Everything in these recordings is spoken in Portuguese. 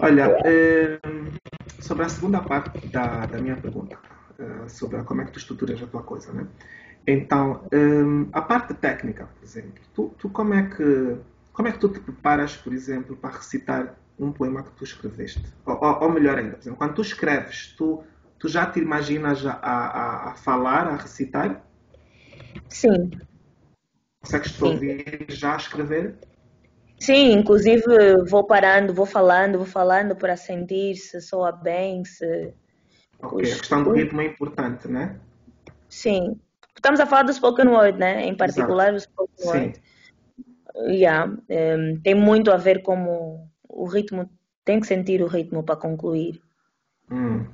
Olha, eh, sobre a segunda parte da, da minha pergunta, eh, sobre como é que tu estruturas a tua coisa, né? Então, eh, a parte técnica, por exemplo, tu, tu como é que como é que tu te preparas, por exemplo, para recitar um poema que tu escreveste? Ou, ou, ou melhor ainda, por exemplo, quando tu escreves, tu, tu já te imaginas a, a, a falar, a recitar? Sim. Consegues te ouvir já a escrever? Sim, inclusive vou parando, vou falando, vou falando para sentir se soa bem, se. Ok, Os... a questão do ritmo é importante, né? Sim. Estamos a falar do spoken word, né? Em particular Exato. o spoken word. Sim yeah, um, tem muito a ver com o ritmo, tem que sentir o ritmo para concluir. Hum,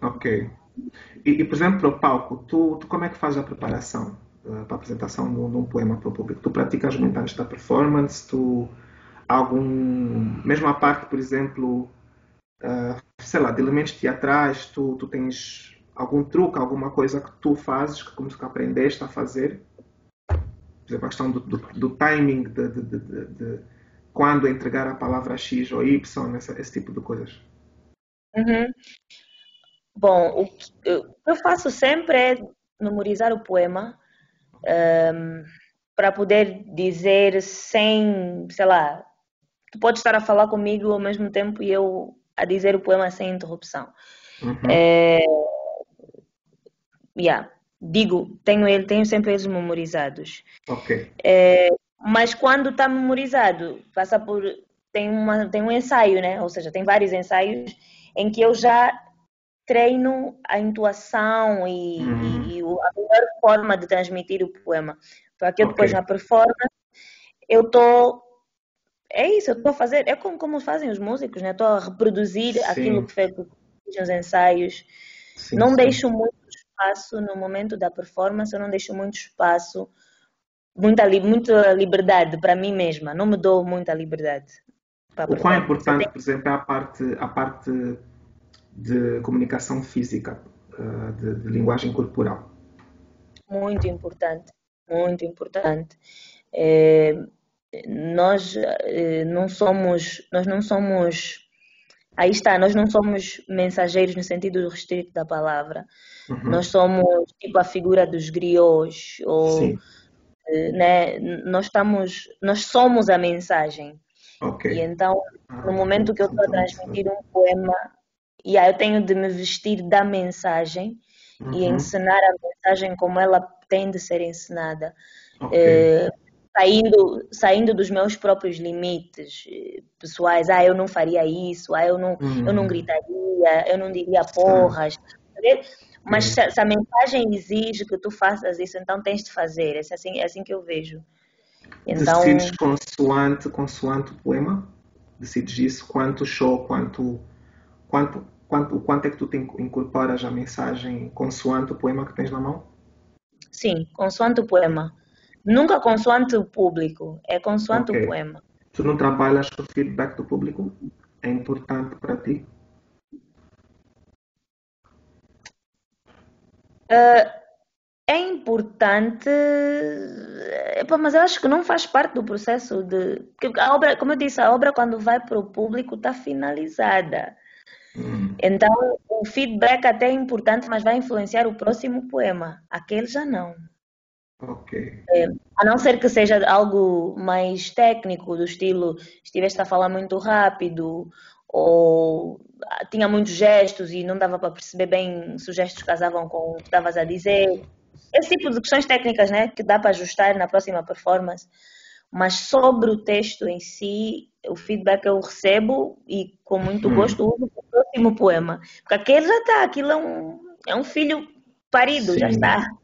ok. E, e, por exemplo, para o palco, tu, tu como é que fazes a preparação uh, para a apresentação de um, de um, poema para o público? Tu praticas muito antes da performance? Tu algum, mesmo a parte, por exemplo, uh, sei lá, de elementos teatrais, tu, tu tens algum truque, alguma coisa que tu fazes, que como que aprendeste a fazer? por exemplo, a questão do, do, do timing de, de, de, de, quando entregar a palavra X ou Y, esse, esse tipo de coisas. Uhum. Bom, o que eu faço sempre é memorizar o poema um, ehm, para poder dizer sem, sei lá, tu podes estar a falar comigo ao mesmo tempo e eu a dizer o poema sem interrupção. Uhum. É, yeah digo, tenho ele, tenho sempre eles memorizados. Ok. É, mas quando está memorizado, passa por tem uma tem um ensaio, né? Ou seja, tem vários ensaios em que eu já treino a intuação e, uhum. e, e a melhor forma de transmitir o poema. Para que eu depois okay. na performance eu tô é isso, eu estou a fazer, é como, como fazem os músicos, né? Estou a reproduzir sim. aquilo que fez nos ensaios. Sim, não sim. deixo muito espaço no momento da performance, eu não deixo muito espaço, muita, muita liberdade para mim mesma, não me dou muita liberdade. O quão é importante, por exemplo, é a parte, a parte de comunicação física, eh, de, de linguagem corporal? Muito importante, muito importante. É, nós é, não somos, nós não somos Aí está, nós não somos mensageiros no sentido restrito da palavra. Uhum. Nós somos tipo a figura dos griots ou Sim. Eh, né, nós estamos, nós somos a mensagem. Okay. E então, ah, no momento que eu estou a transmitir um poema, yeah, eu tenho de me vestir da mensagem uhum. e ensinar a mensagem como ela tem de ser ensinada. Okay. Eh, saindo, saindo dos meus próprios limites eh, pessoais. Ah, eu não faria isso, ah, eu não, uhum. eu não hum. gritaria, eu não diria porras. Mas se, se, a mensagem exige que tu faças isso, então tens de fazer. É assim, é assim que eu vejo. Então... Decides consoante, consoante o poema? Decides isso? Quanto show, quanto, quanto, quanto, quanto é que tu te incorporas a mensagem consoante o poema que tens na mão? Sim, consoante o poema. Nunca consoante o público, é consoante okay. o poema. Tu não trabalhas com o feedback do público? É importante para ti? Uh, é importante, mas eu acho que não faz parte do processo de. A obra, como eu disse, a obra quando vai para o público está finalizada. Hum. Então, o feedback até é importante, mas vai influenciar o próximo poema. Aquele já não. Ok. É, a não ser que seja algo mais técnico, do estilo estiveste a falar muito rápido ou tinha muitos gestos e não dava para perceber bem se os gestos casavam com o que estavas a dizer. Esse tipo de questões técnicas, né, que dá para ajustar na próxima performance. Mas sobre o texto em si, o feedback eu recebo e com muito hum. gosto uso o próximo poema. Porque aquele já está, aquilo é um, é um filho parido, Sim. já está.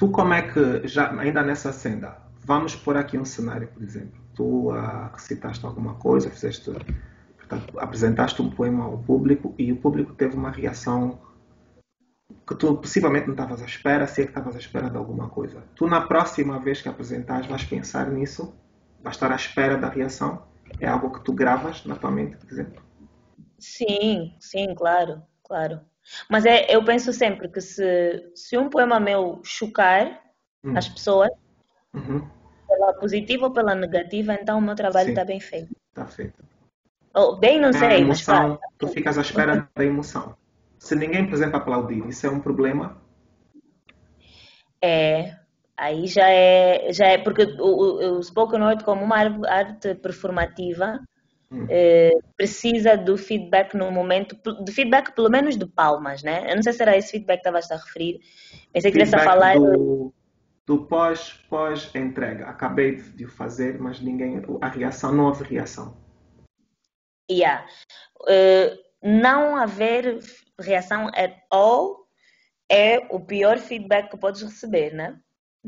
Tu como é que, já ainda nessa senda, vamos por aqui um cenário, por exemplo. Tu recitaste alguma coisa, fizeste, portanto, apresentaste um poema ao público e o público teve uma reação que tu possivelmente não estavas à espera, se é que estavas à espera de alguma coisa. Tu na próxima vez que apresentares vais pensar nisso? Vais estar à espera da reação? É algo que tu gravas na tua mente, por exemplo? Sim, sim, claro, claro. Mas é, eu penso sempre que se, se um poema meu chocar uhum. as pessoas, uhum. pela positiva ou pela negativa, então o meu trabalho está bem feito. Está feito. Oh, bem, não É a sei, mas emoção, tu ficas à espera da emoção. Se ninguém, por exemplo, aplaudir, isso é um problema? é, aí já é, já é porque o, o, o spoken word como uma ar- arte performativa Hum. eh, precisa do feedback no momento, de feedback pelo menos de palmas, né? Eu não sei se era esse feedback que estavas a referir. Pensei que estivesse a falar do, do pós, pós-entrega. Acabei de, o fazer, mas ninguém, a reação, não houve reação. Yeah. Eh, não haver reação at all é o pior feedback que podes receber, né?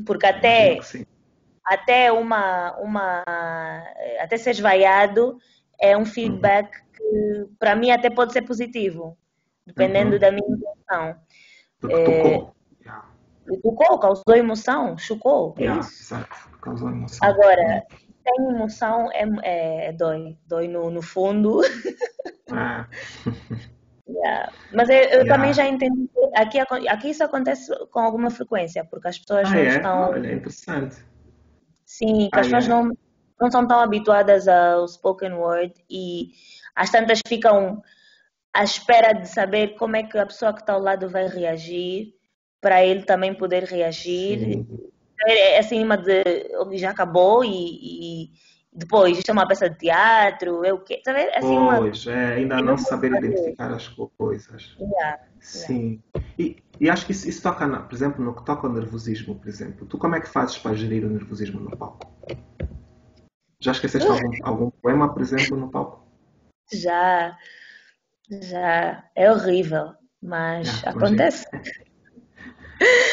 Porque até, que até uma, uma, até seres vaiado é um feedback que para mim até pode ser positivo, dependendo Uhum. da minha intenção. Porque É, tocou. Yeah. E tocou, causou emoção, chocou, é Yeah, isso. exato. Causou emoção. Agora, sem emoção é, é, é dói, dói no, no fundo. É. Yeah. Mas eu, eu Yeah. também já entendi. Aqui, aqui isso acontece com alguma frequência, porque as pessoas Ah, não é? estão. Olha, interessante. Sim, que Ah, as pessoas é? não, não são tão habituadas ao spoken word e as tantas ficam à espera de saber como é que a pessoa que está ao lado vai reagir, para ele também poder reagir. Sim. É acima de já acabou e, e depois isto é uma peça de teatro, é o quê? Sabe? É Assim, uma. Pois, é, ainda não saber identificar as coisas. Yeah. Sim. E, e acho que isso, isso toca, na, por exemplo, no que toca ao nervosismo, por exemplo. Tu como é que fazes para gerir o nervosismo no palco? Já esqueceste algum, algum poema, por exemplo, no palco? Já, já. É horrível, mas imagino. acontece.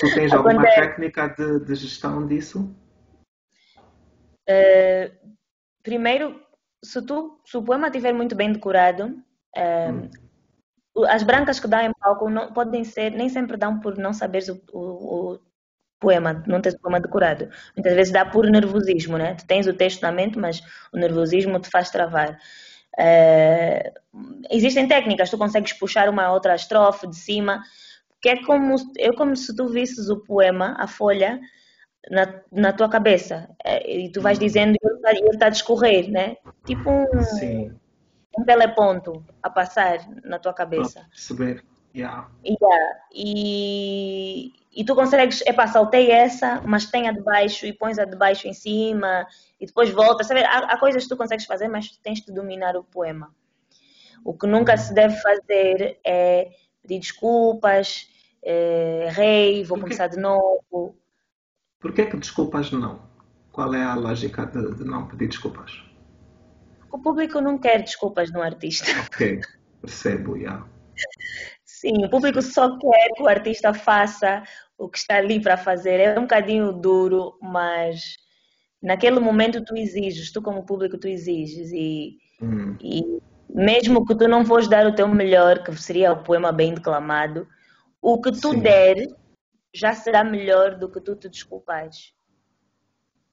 Tu tens alguma Acontece. técnica de, de gestão disso? Eh, primeiro, se, tu, se o poema estiver muito bem decorado, eh, Hum. as brancas que dão em palco não, podem ser, nem sempre dão por não saberes o, o- o poema, não tens o poema decorado. Muitas vezes dá por nervosismo, né? Tu tens o texto na mente, mas o nervosismo te faz travar. Eh, existem técnicas, tu consegues puxar uma outra estrofe de cima, que é como, é como se tu visses o poema, a folha, na, na tua cabeça. Eh, E tu vais Hum. dizendo e ele está- está a discorrer, né? Tipo um, Sim, um teleponto a passar na tua cabeça. perceber. Yeah. Yeah. E, e tu consegues, epá, saltei essa, mas tem a de baixo e pões a de baixo em cima e depois volta. Sabe? Há, há coisas que tu consegues fazer, mas tens de dominar o poema. O que nunca se deve fazer é pedir desculpas, eh, errei, vou começar de novo. Por que é que desculpas não? Qual é a lógica de, de não pedir desculpas? O público não quer desculpas de um artista. Ok, percebo, yeah. Sim, o público só quer que o artista faça o que está ali para fazer. É um bocadinho duro, mas naquele momento tu exiges, tu como público tu exiges e, Hum, e mesmo que tu não fores dar o teu melhor, que seria o poema bem declamado, o que tu Sim. der já será melhor do que tu te desculpares.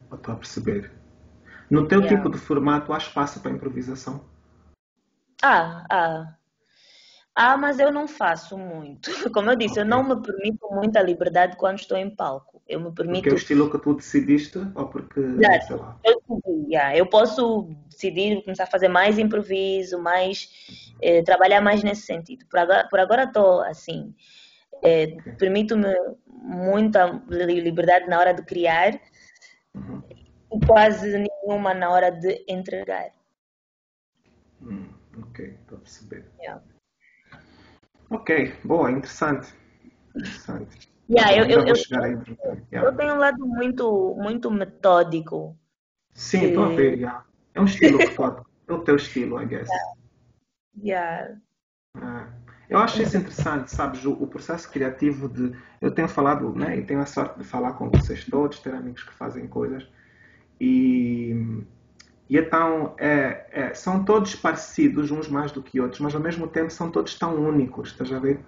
estou a perceber. No teu Yeah. tipo de formato há espaço para improvisação? Ah, ah. Ah, mas eu não faço muito. Como eu disse, eu Ok. não me permito muita liberdade quando estou em palco. Eu me Porque é permito o estilo que tu decidiste ou porque, Exato. sei lá, Eu, yeah, eu posso decidir começar a fazer mais improviso, mais eh, trabalhar mais nesse sentido. Por agora, por agora estou assim, eh, Ok. permito-me muita li- liberdade na hora de criar Uhum. e quase nenhuma na hora de entregar. Hum, ok, estou a perceber. Yeah. Ok, boa, interessante. Interessante. Yeah, eu, eu, eu, entretanto, eu yeah. tenho um lado muito, muito metódico. Sim, estou a ver, yeah. É um estilo que tu, é o teu estilo, I guess. Yeah. Ah, eu acho isso interessante, sabes, o, o processo criativo de. Eu tenho falado, né, e tenho a sorte de falar com vocês todos, ter amigos que fazem coisas, e, e então é, é, são todos parecidos, uns mais do que outros, mas ao mesmo tempo são todos tão únicos, estás a ver?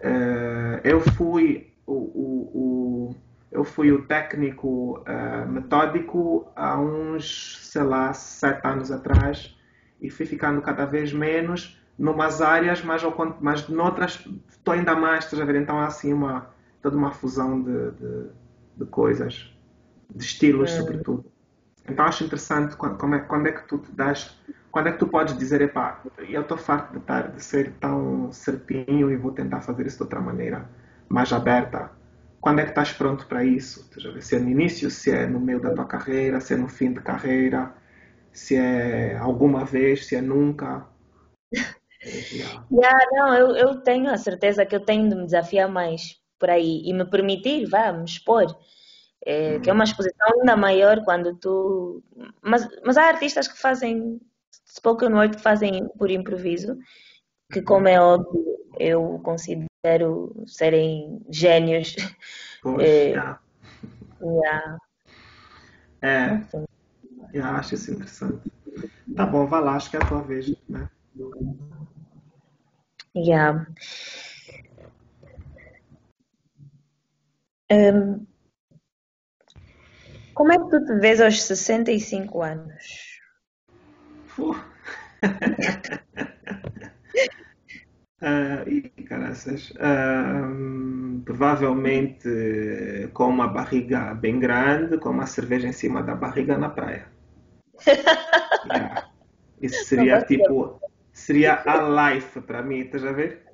Eh, eu fui o, o, o- eu fui o técnico eh, metódico há uns, sei lá, sete anos atrás e fui ficando cada vez menos numas áreas, mas, ao, mas noutras estou ainda mais, estás a ver? Então há assim uma, toda uma fusão de, de, de coisas, de estilos Hum. sobretudo. Então acho interessante quando, é, quando é que tu te das Quando é que tu podes dizer, epá, eu estou farto de, estar, de ser tão certinho e vou tentar fazer isso de outra maneira, mais aberta? Quando é que estás pronto para isso? Se é no início, se é no meio da tua carreira, se é no fim de carreira, se é alguma vez, se é nunca. Yeah. yeah não, eu, eu tenho a certeza que eu tenho de me desafiar mais por aí e me permitir, vá, me expor. É, Que é uma uhum. exposição ainda maior quando tu. Mas, mas há artistas que fazem spoken word que fazem por improviso, que uhum. como é óbvio, eu considero serem gênios. Poxa. É, yeah. é, eu acho isso interessante. Tá bom, vai lá, acho que é a tua vez, né? Yeah. Um, como é que tu te vês aos 65 anos? Uh. uh, e caraças. Uh, provavelmente com uma barriga bem grande, com uma cerveja em cima da barriga na praia. yeah. Isso seria tipo. Seria a life para mim, estás a ver?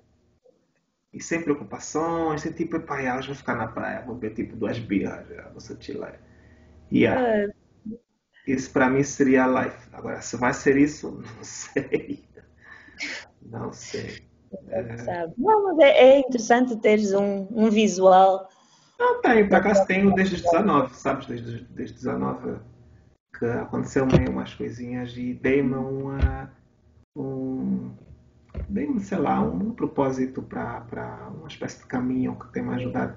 E sem preocupações, sem tipo, pai, elas vão ficar na praia, vou ver tipo duas birras, vou ser chilar. Yeah. É. Isso para mim seria a life. Agora, se vai ser isso, não sei. Não sei. É... Não, mas é, é, interessante teres um, um visual. Não, tenho, por acaso tenho desde os 19, sabes? Desde, desde 19 que aconteceu meio umas coisinhas e dei-me uma. Um, dei-me, sei lá, um propósito para uma espécie de caminho que tem me ajudado.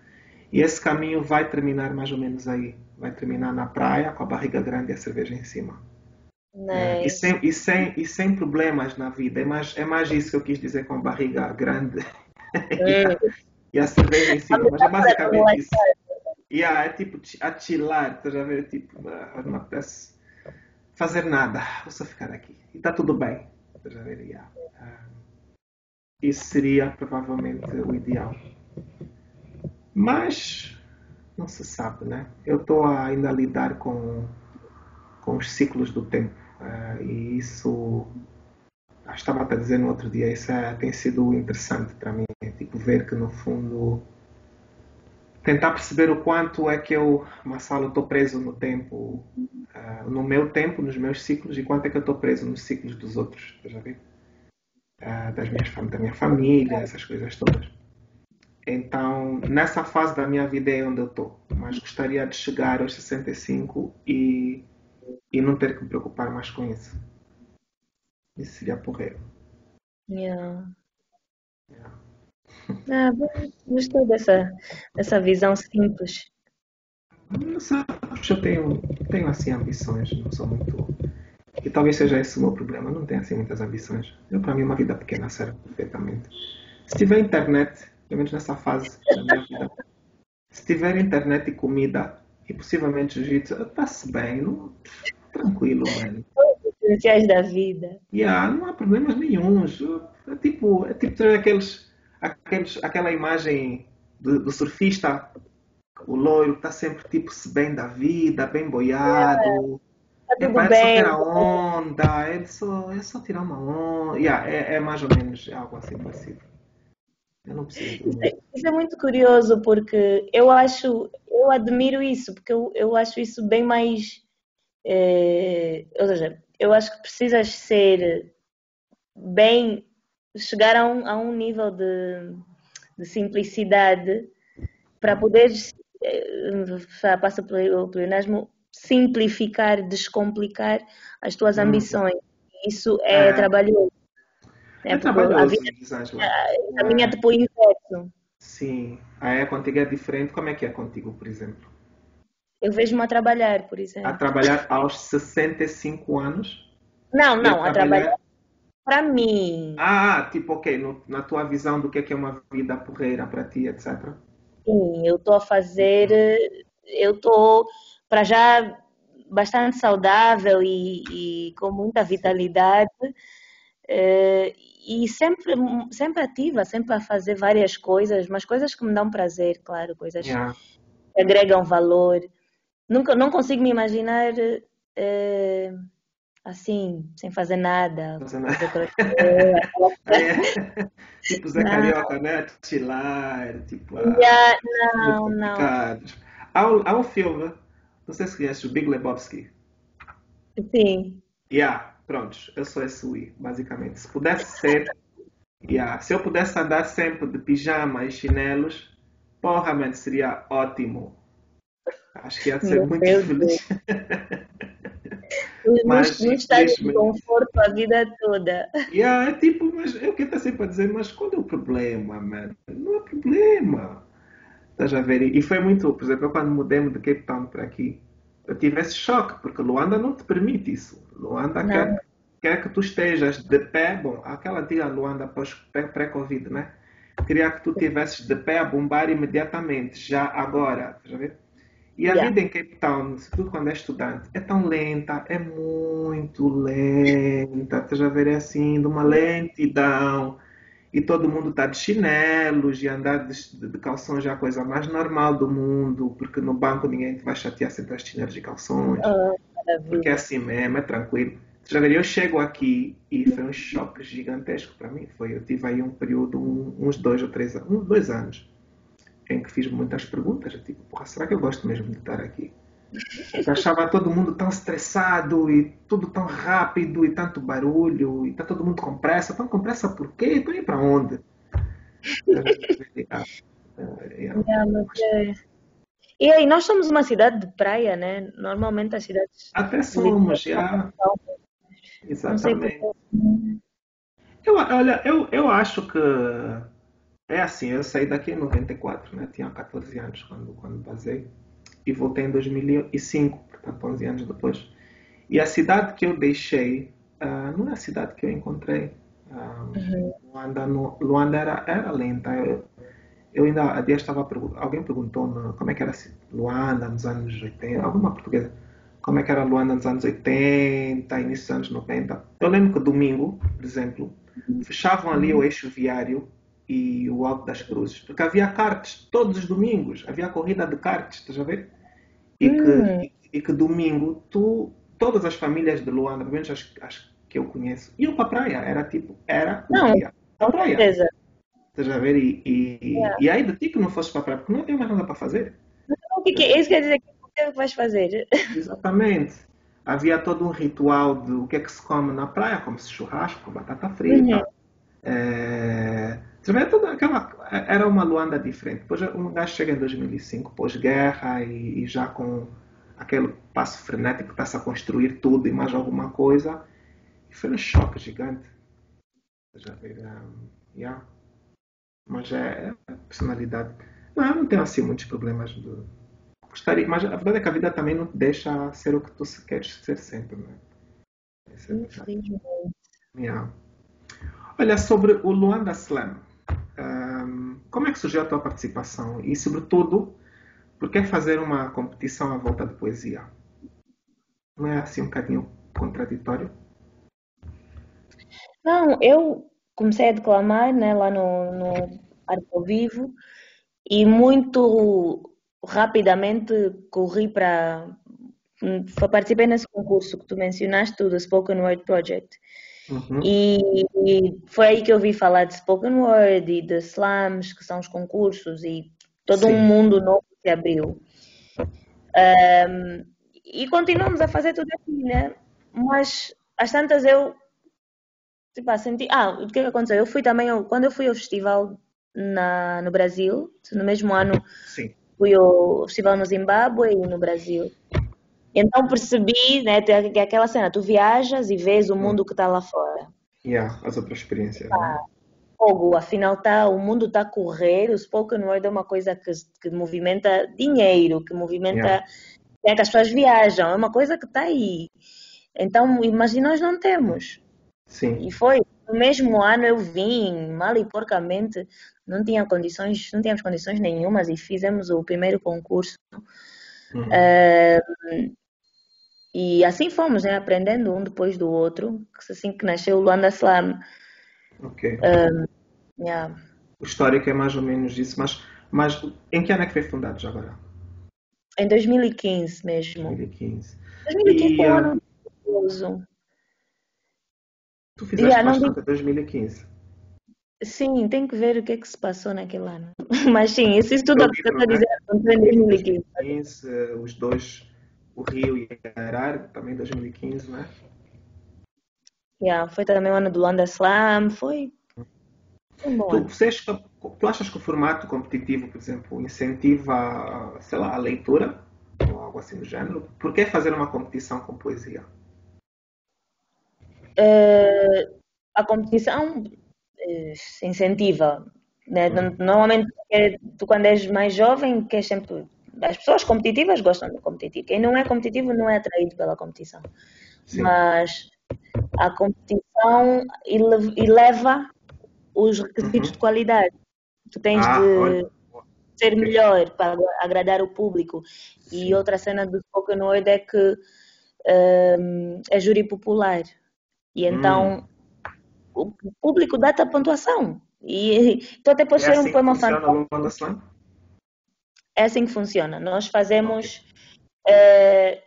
E esse caminho vai terminar mais ou menos aí vai terminar na praia com a barriga grande e a cerveja em cima. É, e, sem, e, sem, e sem problemas na vida. É mais, é mais isso que eu quis dizer com a barriga grande e, a, e, a, cerveja em cima. Mas é basicamente isso. E é tipo a chilar, estás a ver? Tipo, ah, não apetece fazer nada, vou só ficar aqui. E está tudo bem. Estás a ver? Yeah. isso seria provavelmente o ideal. Mas não se sabe, né? Eu estou ainda a lidar com, com os ciclos do tempo uh, e isso, estava a dizer no outro dia, isso é, tem sido interessante para mim, é, tipo ver que no fundo tentar perceber o quanto é que eu, Massalo, estou preso no tempo, uh, no meu tempo, nos meus ciclos, e quanto é que eu estou preso nos ciclos dos outros, já? Uh, das minhas, da minha família, essas coisas todas. Então, nessa fase da minha vida é onde eu estou. Mas gostaria de chegar aos 65 e, e não ter que me preocupar mais com isso. Isso seria porreiro. Yeah. yeah. Ah, gostei dessa, dessa visão simples. Eu tenho, tenho assim ambições, não sou muito. E talvez seja esse o meu problema. Não tenho assim muitas ambições. Eu, para mim, uma vida pequena serve perfeitamente. Se tiver internet, pelo menos nessa fase da minha vida. Se tiver internet e comida e possivelmente jiu-jitsu, está-se bem, não... tranquilo, mano. Os da vida. Yeah, não há problemas nenhums. É tipo, é tipo aqueles, aqueles, aquela imagem do, do surfista, o loiro está sempre tipo se bem da vida, bem boiado. É, tá é, é só tirar onda, é só, é só tirar uma onda. Yeah, é, é mais ou menos algo assim parecido. Eu não preciso. Isso é, isso é muito curioso porque eu acho, eu admiro isso, porque eu, eu acho isso bem mais. É, ou seja, eu acho que precisas ser bem. chegar a um, a um nível de, de simplicidade para poder. É, passa pelo pleonasmo, simplificar, descomplicar as tuas hum. ambições. Isso é, é. trabalhoso. É, é trabalhoso, a, vida, a, a minha é tipo o inverso. Sim. A é contigo é diferente. Como é que é contigo, por exemplo? Eu vejo-me a trabalhar, por exemplo. A trabalhar aos 65 anos? Não, não, a trabalhar para mim. Ah, tipo, ok, no, na tua visão do que é, que é uma vida porreira para ti, etc. Sim, eu estou a fazer, eu estou para já bastante saudável e, e com muita vitalidade. Uh, e sempre, sempre ativa, sempre a fazer várias coisas, mas coisas que me dão prazer, claro, coisas yeah. que agregam valor. Nunca, não consigo me imaginar uh, assim, sem fazer nada. Fazer nada. é. Tipo Zé Carioca, né? Chilar, tipo. Yeah, não, não. Há, um, há um filme, não sei se conhece, o Big Lebowski. Sim. Yeah, pronto, eu sou esse Wii, basicamente. Se pudesse ser, yeah, se eu pudesse andar sempre de pijama e chinelos, porra, man, seria ótimo. Acho que ia ser Meu muito Deus feliz. mas não está de conforto a vida toda. Yeah, é tipo, mas eu que estou sempre a dizer, mas qual é o problema, mano? Não há problema. Estás a ver? E foi muito, por exemplo, eu quando mudei-me de Cape Town para aqui, eu tive esse choque, porque Luanda não te permite isso. Luanda quer, quer que tu estejas de pé, bom, aquela antiga Luanda pré-Covid, né? Queria que tu estivesses de pé a bombar imediatamente, já agora. A ver? E a yeah. vida em Cape Town, sobretudo quando é estudante, é tão lenta, é muito lenta. Estás a ver? É assim, de uma lentidão. E todo mundo está de chinelos e andar de, de, calções é a coisa mais normal do mundo, porque no banco ninguém te vai chatear sempre as chinelos de calções. Oh, porque é assim mesmo, é tranquilo. Já ver, eu chego aqui e foi um choque gigantesco para mim. Foi, eu tive aí um período, um, uns dois ou três anos, uns dois anos, em que fiz muitas perguntas, tipo, porra, será que eu gosto mesmo de estar aqui? Eu achava todo mundo tão estressado e tudo tão rápido e tanto barulho e tá todo mundo com pressa. Tão com pressa por quê? Estão indo para onde? E aí, nós somos uma cidade de praia, né? Normalmente as cidades. Até somos, já. Exatamente. Eu, olha, eu, eu acho que é assim, eu saí daqui em 94, né? Tinha 14 anos quando, quando basei. E voltei em 2005, portanto, 11 anos depois. E a cidade que eu deixei uh, não é a cidade que eu encontrei. Uh, uhum. Luanda, no, Luanda era, era lenta. Eu, eu ainda, estava alguém perguntou como é que era Luanda nos anos 80, alguma portuguesa, como é que era Luanda nos anos 80, início dos anos 90. Eu lembro que domingo, por exemplo, uhum. fechavam ali o eixo viário e o Alto das Cruzes, porque havia karts todos os domingos, havia corrida de karts, estás a ver? E, hum. que, e, e, que domingo tu, todas as famílias de Luanda, pelo menos as, as que eu conheço, iam para a praia, era tipo, era não, dia, para a praia. Certeza. Estás a ver? E, e, yeah. e aí de ti que não fosses para a praia, porque não havia mais nada para fazer. o que, que é? Isso quer dizer que o que é que vais fazer? Exatamente. Havia todo um ritual de o que é que se come na praia, como-se churrasco, batata frita. Uhum. É toda aquela, era uma Luanda diferente. Depois um gajo chega em 2005, pós-guerra e, e, já com aquele passo frenético que está-se a construir tudo e mais alguma coisa. E foi um choque gigante. Já yeah. Mas é, é personalidade. Não, eu não tenho assim muitos problemas. De, gostaria, mas a verdade é que a vida também não te deixa ser o que tu queres ser sempre. Né? É yeah. Olha, sobre o Luanda Slam. Como é que surgiu a tua participação? E, sobretudo, por que fazer uma competição à volta de poesia? Não é assim um bocadinho contraditório? Não, eu comecei a declamar né, lá no, no ao Vivo e muito rapidamente corri para. Participei nesse concurso que tu mencionaste, do Spoken Word Project. Uhum. E, e, foi aí que eu vi falar de spoken word e de slams, que são os concursos, e todo Sim. um mundo novo se abriu. Um, e continuamos a fazer tudo aqui, né? Mas às tantas eu tipo, senti. Ah, o que, é que aconteceu? Eu fui também, quando eu fui ao festival na, no Brasil, no mesmo ano, Sim. fui ao festival no Zimbábue e no Brasil. Então percebi, né, que é aquela cena, tu viajas e vês o mundo que está lá fora. Yeah, as outras experiências. Ah, fogo, afinal tá, o mundo está a correr, o spoken word é uma coisa que, que movimenta dinheiro, que movimenta, yeah. é que as pessoas viajam, é uma coisa que está aí. Então, imagina nós não temos. Sim. E foi, no mesmo ano eu vim, mal e porcamente, não tinha condições, não tínhamos condições nenhumas e fizemos o primeiro concurso. Uhum. Uh, e assim fomos, né? Aprendendo um depois do outro. Assim que nasceu o Luanda Slam. Ok. Um, yeah. O histórico é mais ou menos isso. Mas, mas em que ano é que foi fundado já agora? Em 2015 mesmo. 2015. 2015 foi um ano maravilhoso. Tu fizeste yeah, bastante em 2015. Sim, tem que ver o que é que se passou naquele ano. Mas sim, isso, isso tudo que eu estou a dizer aconteceu em 2015. 2015. Os dois, o Rio e a Arar, também 2015, né? Yeah, foi também o ano do Luanda Slam, foi, foi bom. Tu, vocês, tu achas que o formato competitivo, por exemplo, incentiva, sei lá, a leitura? Ou algo assim do género? Por que fazer uma competição com poesia? Uh, a competição uh, incentiva. Né? Hum. Normalmente, tu quando és mais jovem, queres sempre. As pessoas competitivas gostam de competir. Quem não é competitivo não é atraído pela competição. Sim. Mas a competição eleva os requisitos uhum. de qualidade. Tu tens ah, de olha. ser melhor para agradar o público. Sim. E outra cena do Spoken Word é que um, é júri popular. E então hum. o público dá-te a pontuação. E tu até pode é ser assim um poema fantástico. É assim que funciona. Nós fazemos. Okay.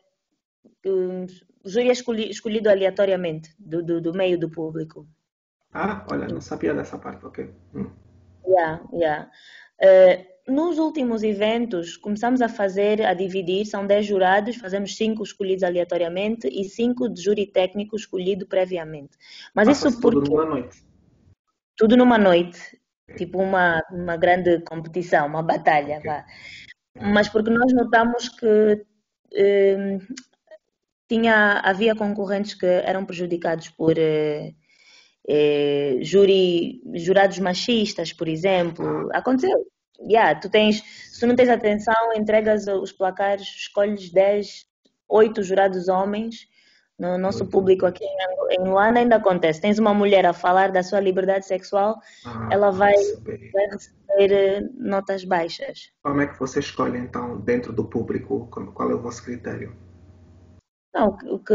Uh, júri é escolhido aleatoriamente do, do, do, meio do público. Ah, olha, não sabia dessa parte, ok. Hum. Yeah, yeah. Uh, nos últimos eventos, começamos a fazer, a dividir, são 10 jurados, fazemos 5 escolhidos aleatoriamente e 5 de júri técnico escolhido previamente. Mas ah, isso porque... Tudo numa noite? Tudo numa noite. Tipo uma, uma grande competição, uma batalha. Okay. Mas porque nós notamos que uh, tinha, havia concorrentes que eram prejudicados por eh, eh, júri, jurados machistas, por exemplo. Aconteceu. Yeah, tu tens, se não tens atenção, entregas os placares, escolhes 10, 8 jurados homens. No nosso público aqui em Luanda ainda acontece. Tens uma mulher a falar da sua liberdade sexual, ah, ela vai, vai receber eh, notas baixas. Como é que você escolhe então dentro do público? Qual é o vosso critério? Não, o que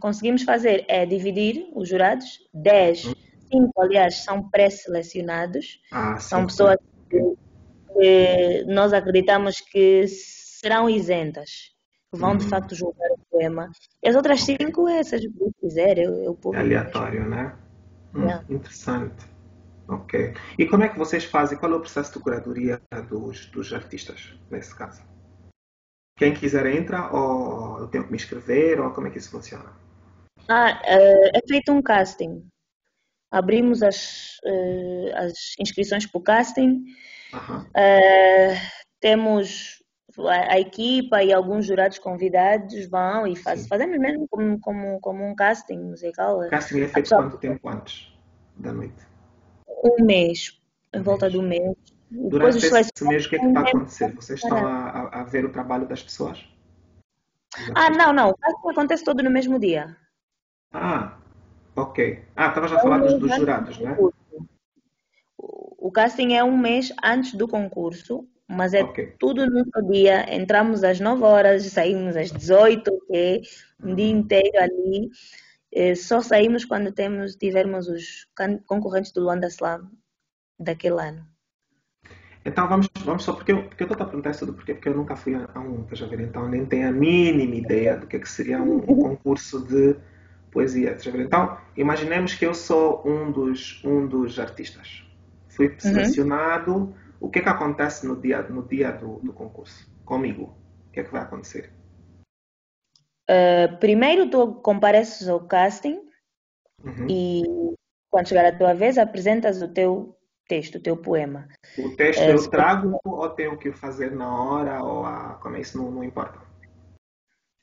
conseguimos fazer é dividir os jurados, 10, 5 aliás são pré-selecionados, ah, são pessoas que, que, nós acreditamos que serão isentas, que vão de uhum. facto julgar o poema. E as outras 5 é, seja o que quiser, eu, eu É aleatório, né? Hum, interessante. Ok. E como é que vocês fazem? Qual é o processo de curadoria dos, dos artistas, nesse caso? Quem quiser entra ou eu tenho que me inscrever ou como é que isso funciona? Ah, é, é feito um casting. Abrimos as, eh, as inscrições para o casting. Uhum. temos a, a, equipa e alguns jurados convidados vão e faz, fazemos mesmo como, como, como um casting musical. O casting é feito quanto tempo antes da noite? Um mês, em um volta mês. do mês. Durante esse mês, o que é que está a acontecer? Vocês estão a, a, ver o trabalho das pessoas? Ah, não, não. O acontece todo no mesmo dia. Ah, ok. Ah, estavas a falar dos, dos jurados, né? O casting é um mês antes do concurso, mas é okay. tudo no seu dia. Entramos às 9 horas, saímos às 18, ok? Um dia uhum. inteiro ali. Eh, só saímos quando temos, tivermos os concorrentes do Luanda Slam daquele ano. Então vamos, vamos só, porque eu, porque eu estou a perguntar isso tudo porque, porque eu nunca fui a, um, estás a ver? Então nem tenho a mínima ideia do que, é que seria um, um concurso de poesia, estás a ver? Então imaginemos que eu sou um dos, um dos artistas. Fui uhum. selecionado. Uhum. O que é que acontece no dia, no dia do, do concurso? Comigo? O que é que vai acontecer? Uh, primeiro tu compareces ao casting uhum. e quando chegar a tua vez apresentas o teu texto, o teu poema. O texto é, eu trago ou tenho que fazer na hora ou a, como é isso não, não importa?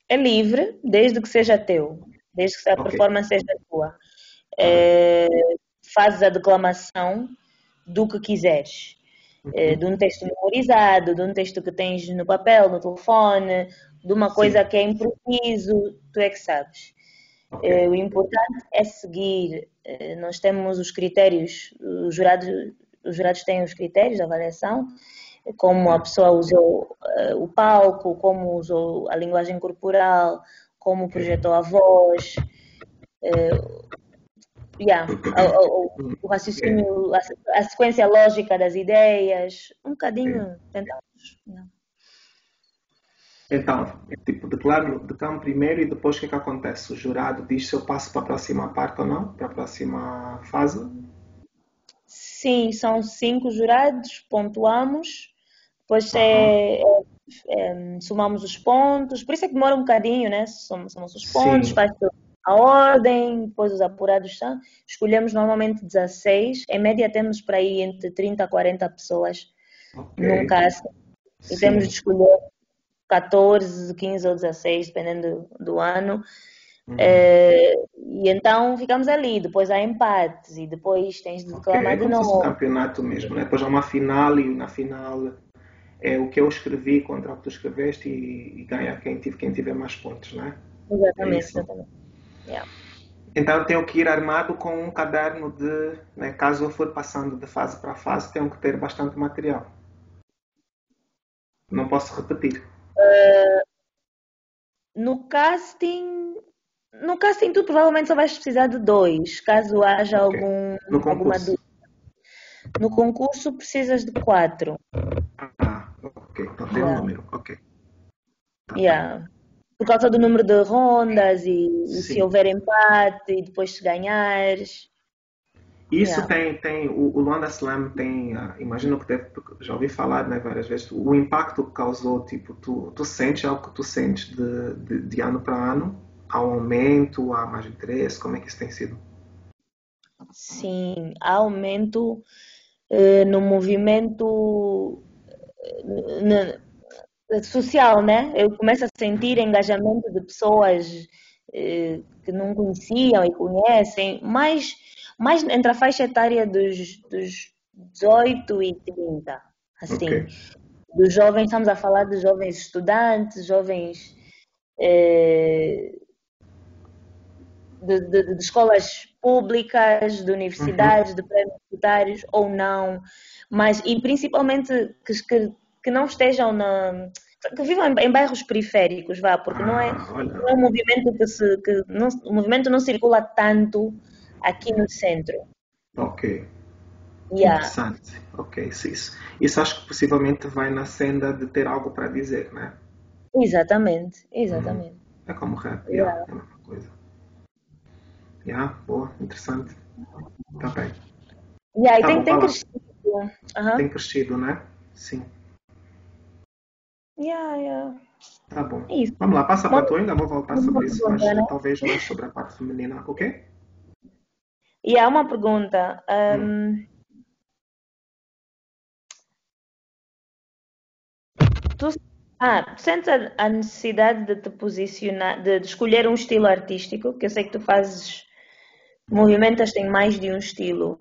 É livre, desde que seja teu, desde que a okay. performance seja tua. É, fazes a declamação do que quiseres. É, uhum. de um texto memorizado, de um texto que tens no papel, no telefone, de uma coisa Sim. que é improviso, tu é que sabes. Okay. É, o importante é seguir eh, nós temos os critérios, os jurados, os jurados têm os critérios de avaliação, como a pessoa usou o palco, como usou a linguagem corporal, como projetou a voz, yeah, o, o, o, raciocínio, a, a, sequência lógica das ideias, um bocadinho tentamos. Então, tipo, declaro, declaro primeiro e depois o que, é que acontece? O jurado diz se eu passo para a próxima parte ou não, para a próxima fase? Sim, são cinco jurados, pontuamos, depois uhum. é, é, é, somamos os pontos, por isso é que demora um bocadinho, né? Somos, somos os pontos, Sim. faz a ordem, depois os apurados são. Escolhemos normalmente 16, em média temos para aí entre 30 a 40 pessoas okay. num caso. E temos de escolher 14, 15 ou 16, dependendo do, do ano. Uhum. É, e então ficamos ali, depois há empates e depois tens de declamar okay, é de novo. É campeonato mesmo, né? depois há uma final e na final é o que eu escrevi contra o que tu escreveste e, e ganha quem, quem tiver mais pontos, né? Exatamente, é exatamente. Yeah. Então eu tenho que ir armado com um caderno de, né, caso eu for passando de fase para fase, tenho que ter bastante material. Não posso repetir. Uh, no casting, no casting tu provavelmente só vais precisar de dois, caso haja okay. algum no alguma dúvida. No concurso precisas de quatro. Ah, ok. Então tem um número, ok. Tá yeah. Por causa do número de rondas e, e se houver empate e depois se ganhares. Isso yeah. tem, tem o, o Luanda Slam tem, uh, imagino que deve, já ouvi falar né, várias vezes, o impacto que causou, tipo, tu, tu sentes algo que tu sentes de, de, de ano para ano? Há um aumento, há mais interesse, como é que isso tem sido? Sim, há aumento uh, no movimento uh, social, né? Eu começo a sentir engajamento de pessoas uh, que não conheciam e conhecem, mas mais entre a faixa etária dos, dos 18 e 30, assim. Okay. Dos jovens, estamos a falar de jovens estudantes, jovens eh, de, de, de, escolas públicas, de universidades, uhum. de pré-universitários ou não, mas e principalmente que, que, que não estejam na que vivam em, bairros periféricos, vá, porque ah, não, é, ah, não é um movimento que se que não, o movimento não circula tanto aqui no centro. Ok. Yeah. Interessante. Ok, isso. Isso acho que possivelmente vai na senda de ter algo para dizer, né? Exatamente, exatamente. Hum. É como rap, yeah. yeah. é a mesma coisa. Yeah, boa, interessante. Tá bem. Yeah, tá tem, tem crescido. Uhum. Tem crescido, né? Sim. Yeah, yeah. Tá bom. Isso. Vamos lá, passa para tu, ainda vou voltar sobre isso, mas né? talvez mais sobre a parte feminina, ok? E há uma pergunta. Um, tu, ah, sentes a, necessidade de te posicionar, de, de, escolher um estilo artístico? Que eu sei que tu fazes movimentos, tem mais de um estilo.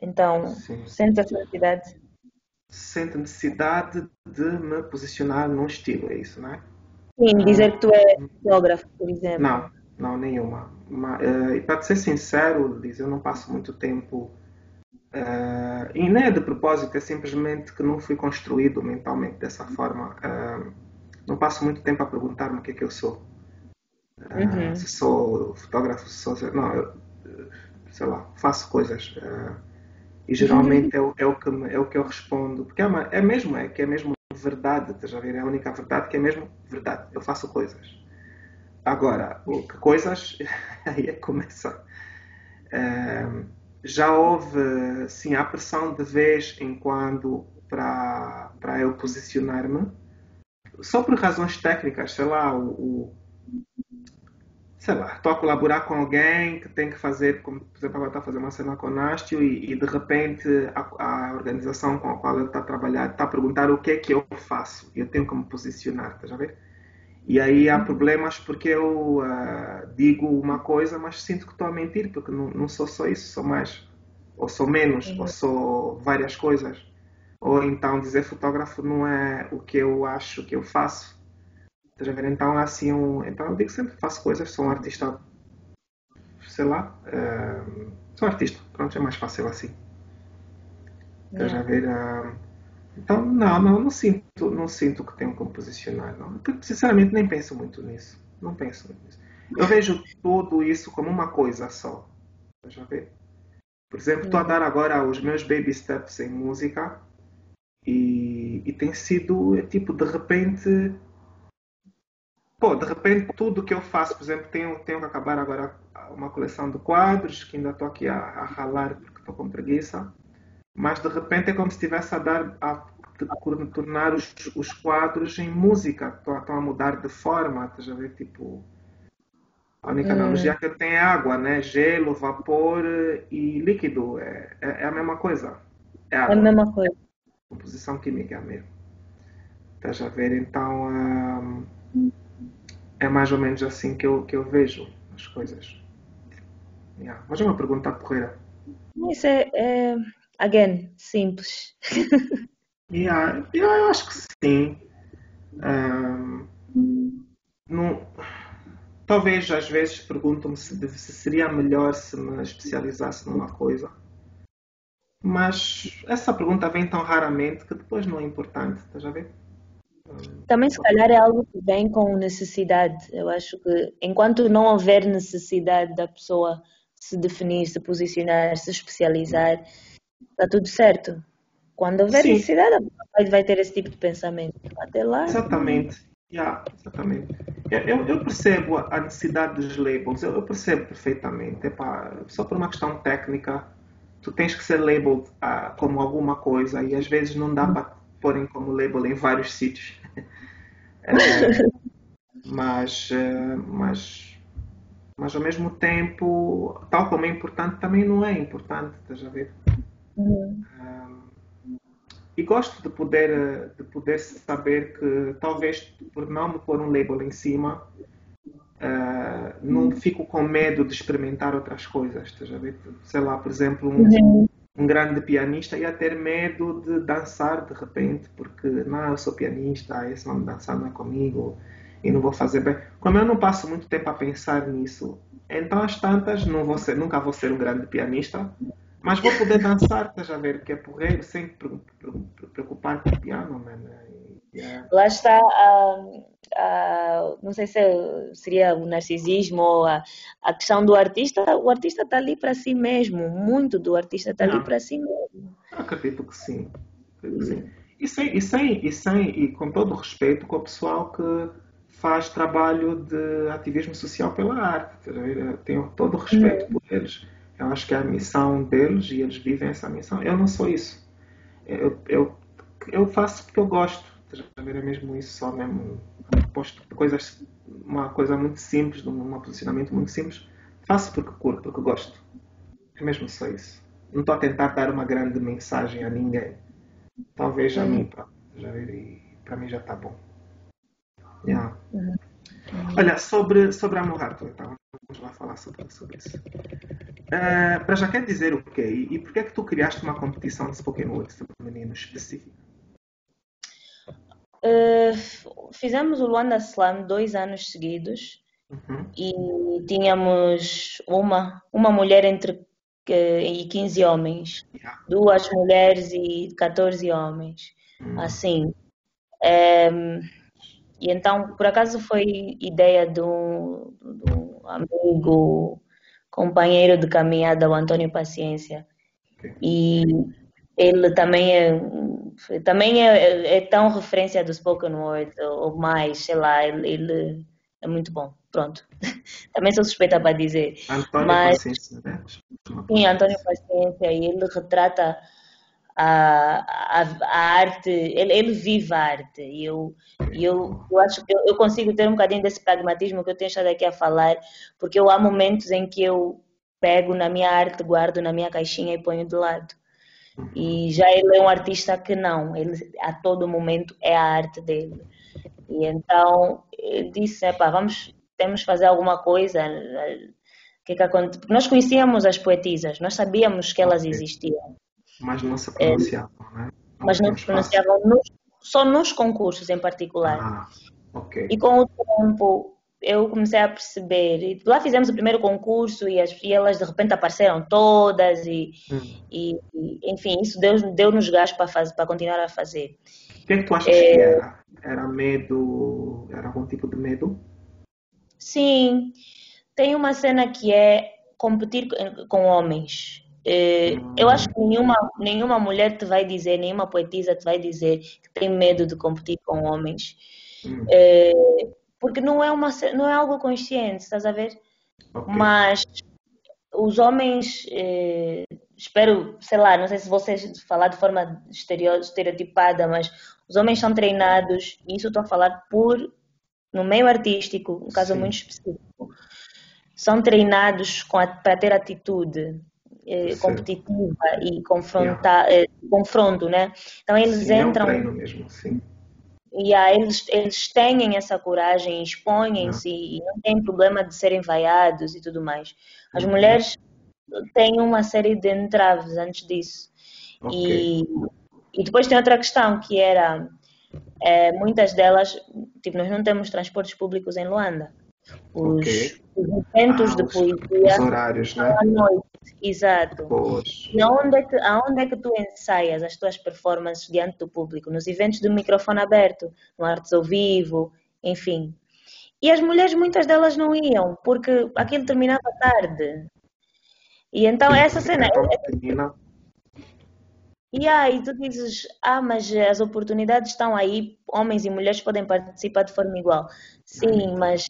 Então, Sim. sentes essa necessidade? Sinto necessidade de me posicionar num estilo, é isso, não é? Sim, dizer que tu és fotógrafo, por exemplo. Não, não, nenhuma. Mas, uh, e para ser sincero, Liz, eu não passo muito tempo. Uh, e nem é de propósito, é simplesmente que não fui construído mentalmente dessa forma. Uh, não passo muito tempo a perguntar-me o que é que eu sou. Uhum. Se sou fotógrafo, se sou. Não, eu, sei lá, faço coisas. E geralmente é, o, é, o que, é o que eu respondo. Porque é, uma, é mesmo, é que é mesmo verdade, estás a ver? É a única verdade que é mesmo verdade. Eu faço coisas. Agora, coisas, aí é que começa. Já houve, sim, a pressão de vez em quando para, para eu posicionar-me, só por razões técnicas, sei lá, o, o sei lá, estou a colaborar com alguém que tem que fazer, como por exemplo, agora está a fazer uma cena com o Nástio e, e, de repente a, a, organização com a qual ele está a trabalhar está a perguntar o que é que eu faço eu tenho que me posicionar, estás a ver? E aí há problemas porque eu uh, digo uma coisa, mas sinto que estou a mentir, porque não, não sou só isso, sou mais. Ou sou menos, uhum. ou sou várias coisas. Ou então dizer fotógrafo não é o que eu acho que eu faço. Estás a ver? Então, assim, um, então eu digo sempre faço coisas, sou um artista, sei lá, uh, sou artista. Pronto, é mais fácil assim. Estás a ver? Uh, então, não, não, não sinto, não sinto que tenho como posicionar. Não. Sinceramente, nem penso muito nisso. Não penso muito nisso. Eu vejo tudo isso como uma coisa só. Já vê? Por exemplo, estou a dar agora os meus baby steps em música e, e tem sido, é tipo, de repente, pô, de repente tudo que eu faço, por exemplo, tenho, tenho que acabar agora uma coleção de quadros, que ainda estou aqui a, a ralar porque estou com preguiça, mas de repente é como se estivesse a dar, a, tornar os, os quadros em música, estão a mudar de forma, estás a ver, tipo... A única hum. analogia que eu tenho é água, né? Gelo, vapor e líquido. É, é, é a mesma coisa. É, é a mesma coisa. Composição química é a mesma. Estás a ver? Então, hum, é mais ou menos assim que eu, que eu vejo as coisas. Yeah. Mas é uma pergunta porreira. Isso é, é again, simples. yeah. yeah, eu acho que sim. Um, não, talvez às vezes pergunto-me se, se, seria melhor se me especializasse numa coisa. Mas essa pergunta vem tão raramente que depois não é importante, estás a ver? Também, se calhar, é algo que vem com necessidade. Eu acho que enquanto não houver necessidade da pessoa se definir, se posicionar, se especializar, está tudo certo. Quando houver Sim. necessidade, a pessoa vai ter esse tipo de pensamento. Até lá. Exatamente. Yeah, exatamente. Eu, eu, percebo a necessidade dos labels, eu, eu percebo perfeitamente. Epá, só por uma questão técnica, tu tens que ser labeled ah, como alguma coisa e às vezes não dá para porem como label em vários sítios. é, mas, é, mas, mas ao mesmo tempo, tal como é importante, também não é importante, estás a ver? Uhum. e gosto de poder, de poder saber que talvez por não me pôr um label em cima, uh, não fico com medo de experimentar outras coisas, estás a ver? Sei lá, por exemplo, um, uhum um grande pianista ia ter medo de dançar de repente, porque não, eu sou pianista, esse nome dançar não é comigo e não vou fazer bem. Como eu não passo muito tempo a pensar nisso, então às tantas não vou ser, nunca vou ser um grande pianista, mas vou poder dançar, estás a ver, que é porreiro, sem preocupar com o piano, mano. Yeah. Lá está, uh, uh, não sei se seria o narcisismo ou a, a questão do artista. O artista está ali para si mesmo, muito do artista está ali para si mesmo. Acredito que sim. Acredito que sim. E, sem, e, sem, e, sem, e com todo o respeito com o pessoal que faz trabalho de ativismo social pela arte. Tenho todo o respeito hum. por eles. Eu acho que é a missão deles e eles vivem essa missão. Eu não sou isso. Eu, eu, eu faço porque eu gosto a ver, é mesmo isso, só mesmo posto coisas, uma coisa muito simples, um posicionamento muito simples, faço porque curto, porque gosto. É mesmo só isso. Não estou a tentar dar uma grande mensagem a ninguém. Talvez a mim, para, para mim já está bom. Yeah. Uhum. Olha, sobre, sobre a Morato, então, vamos lá falar sobre, sobre isso. Uh, para já quer dizer o quê? E, e por que é que tu criaste uma competição de spoken word feminino específica? Uh, fizemos o Luanda Slam dois anos seguidos uhum. e tínhamos uma, uma mulher entre e 15 homens, yeah. duas mulheres e 14 homens, uhum. assim. Um, ehm, e então, por acaso, foi ideia do, do amigo, companheiro de caminhada, o Antônio Paciência. Okay. E ele também é também é, é, é, tão referência do spoken word ou mais, sei lá, ele, ele é muito bom. Pronto. também sou suspeita para dizer. Antônio Mas, Paciência, né? Sim, Antônio Paciência, e ele retrata a, a, a arte, ele, ele, vive a arte. E eu, eu, eu acho que eu, eu, consigo ter um bocadinho desse pragmatismo que eu tenho estado aqui a falar, porque eu há momentos em que eu pego na minha arte, guardo na minha caixinha e ponho de lado. E já ele é um artista que não, ele a todo momento é a arte dele. E então ele disse, Epa, vamos, temos que fazer alguma coisa. Que que Porque nós conhecíamos as poetisas, nós sabíamos que elas existiam. Mas não se pronunciavam, é, né? Mas não se pronunciavam nos, só nos concursos em particular. Ah, okay. E com o tempo eu comecei a perceber. E lá fizemos o primeiro concurso e, as, e elas de repente apareceram todas e, hum. e, e enfim, isso deu-nos deu gás para fazer, para continuar a fazer. O que é que tu achas é... que era? Era medo? Era algum tipo de medo? Sim, tem uma cena que é competir com homens. Hum. Eu acho que nenhuma, nenhuma mulher te vai dizer, nenhuma poetisa te vai dizer que tem medo de competir com homens. Hum. Porque não é, uma, não é algo consciente, estás a ver? Ok. Mas os homens, eh, espero, sei lá, não sei se vocês falar de forma estereo- estereotipada, mas os homens são treinados, e isso estou a falar por, no meio artístico, um caso Sim. muito específico, são treinados para ter atitude eh, competitiva e confrontar, eh, confronto, né? Então eles Sim, é um entram treino mesmo, sim. E aí eles, eles têm essa coragem, expõem-se e não tem problema de serem vaiados e tudo mais. As Uhum. mulheres têm uma série de entraves antes disso. Ok. E, e depois tem outra questão que era eh, muitas delas, tipo, nós não temos transportes públicos em Luanda. Os, Ok. os eventos Ah, de poesia Os horários, né? à noite, exato. Pois. E aonde é, que, aonde é que tu ensaias as tuas performances diante do público? Nos eventos de microfone aberto, no Artes ao Vivo, enfim. E as mulheres, muitas delas não iam, porque aquilo terminava tarde. E então essa cena. Então, termina. E aí tu dizes, ah, mas as oportunidades estão aí, homens e mulheres podem participar de forma igual. Sim, mas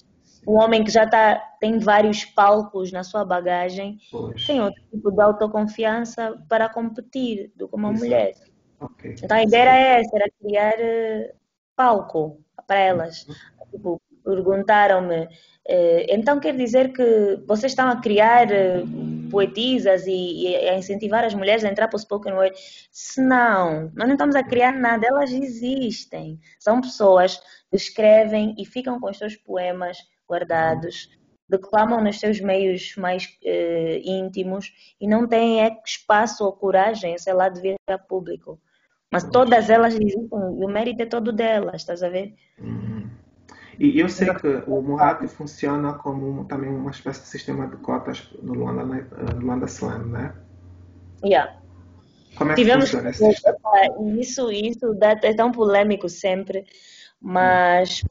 o homem que já tá, tem vários palcos na sua bagagem Pois. tem outro tipo de autoconfiança para competir do que uma Exato. mulher. Ok. Então a ideia era essa, era criar eh, palco para elas. Tipo, perguntaram-me, eh, então quer dizer que vocês estão a criar eh, poetisas e, e a incentivar as mulheres a entrar para o spoken word? Se não, nós não estamos a criar nada, elas existem. São pessoas que escrevem e ficam com os seus poemas guardados, declamam nos seus meios mais eh, íntimos e não têm é, espaço ou coragem, sei lá, de vir a público. Mas todas elas existem e o mérito é todo delas, estás a ver? Uhum. E eu sei que o Murati funciona como também uma espécie de sistema de cotas no Luanda, no Luanda Slam, né? Yeah. Como é que Tivemos funciona esse sistema? isso, isso dá- é tão polêmico sempre, mas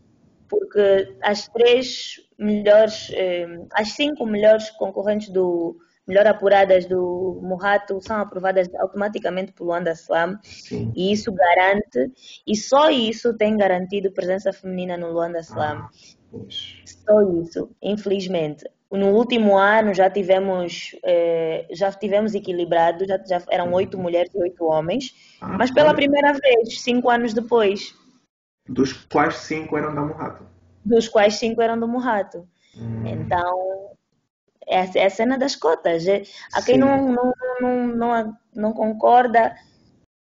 porque as três melhores, eh, as cinco melhores concorrentes do melhor apuradas do Murrato são aprovadas automaticamente pelo Luanda Slam Sim. e isso garante e só isso tem garantido presença feminina no Luanda Slam. Ah. Só isso, infelizmente. No último ano já tivemos, eh, já tivemos equilibrado, já, já eram oito mulheres e oito homens, Ah, mas pela primeira vez, cinco anos depois, Dos quais cinco eram da Murrato. dos quais cinco eram do Murrato. Hum, Então, é, a- é cena das cotas. É- A quem Sim. não, não, não, não, não concorda,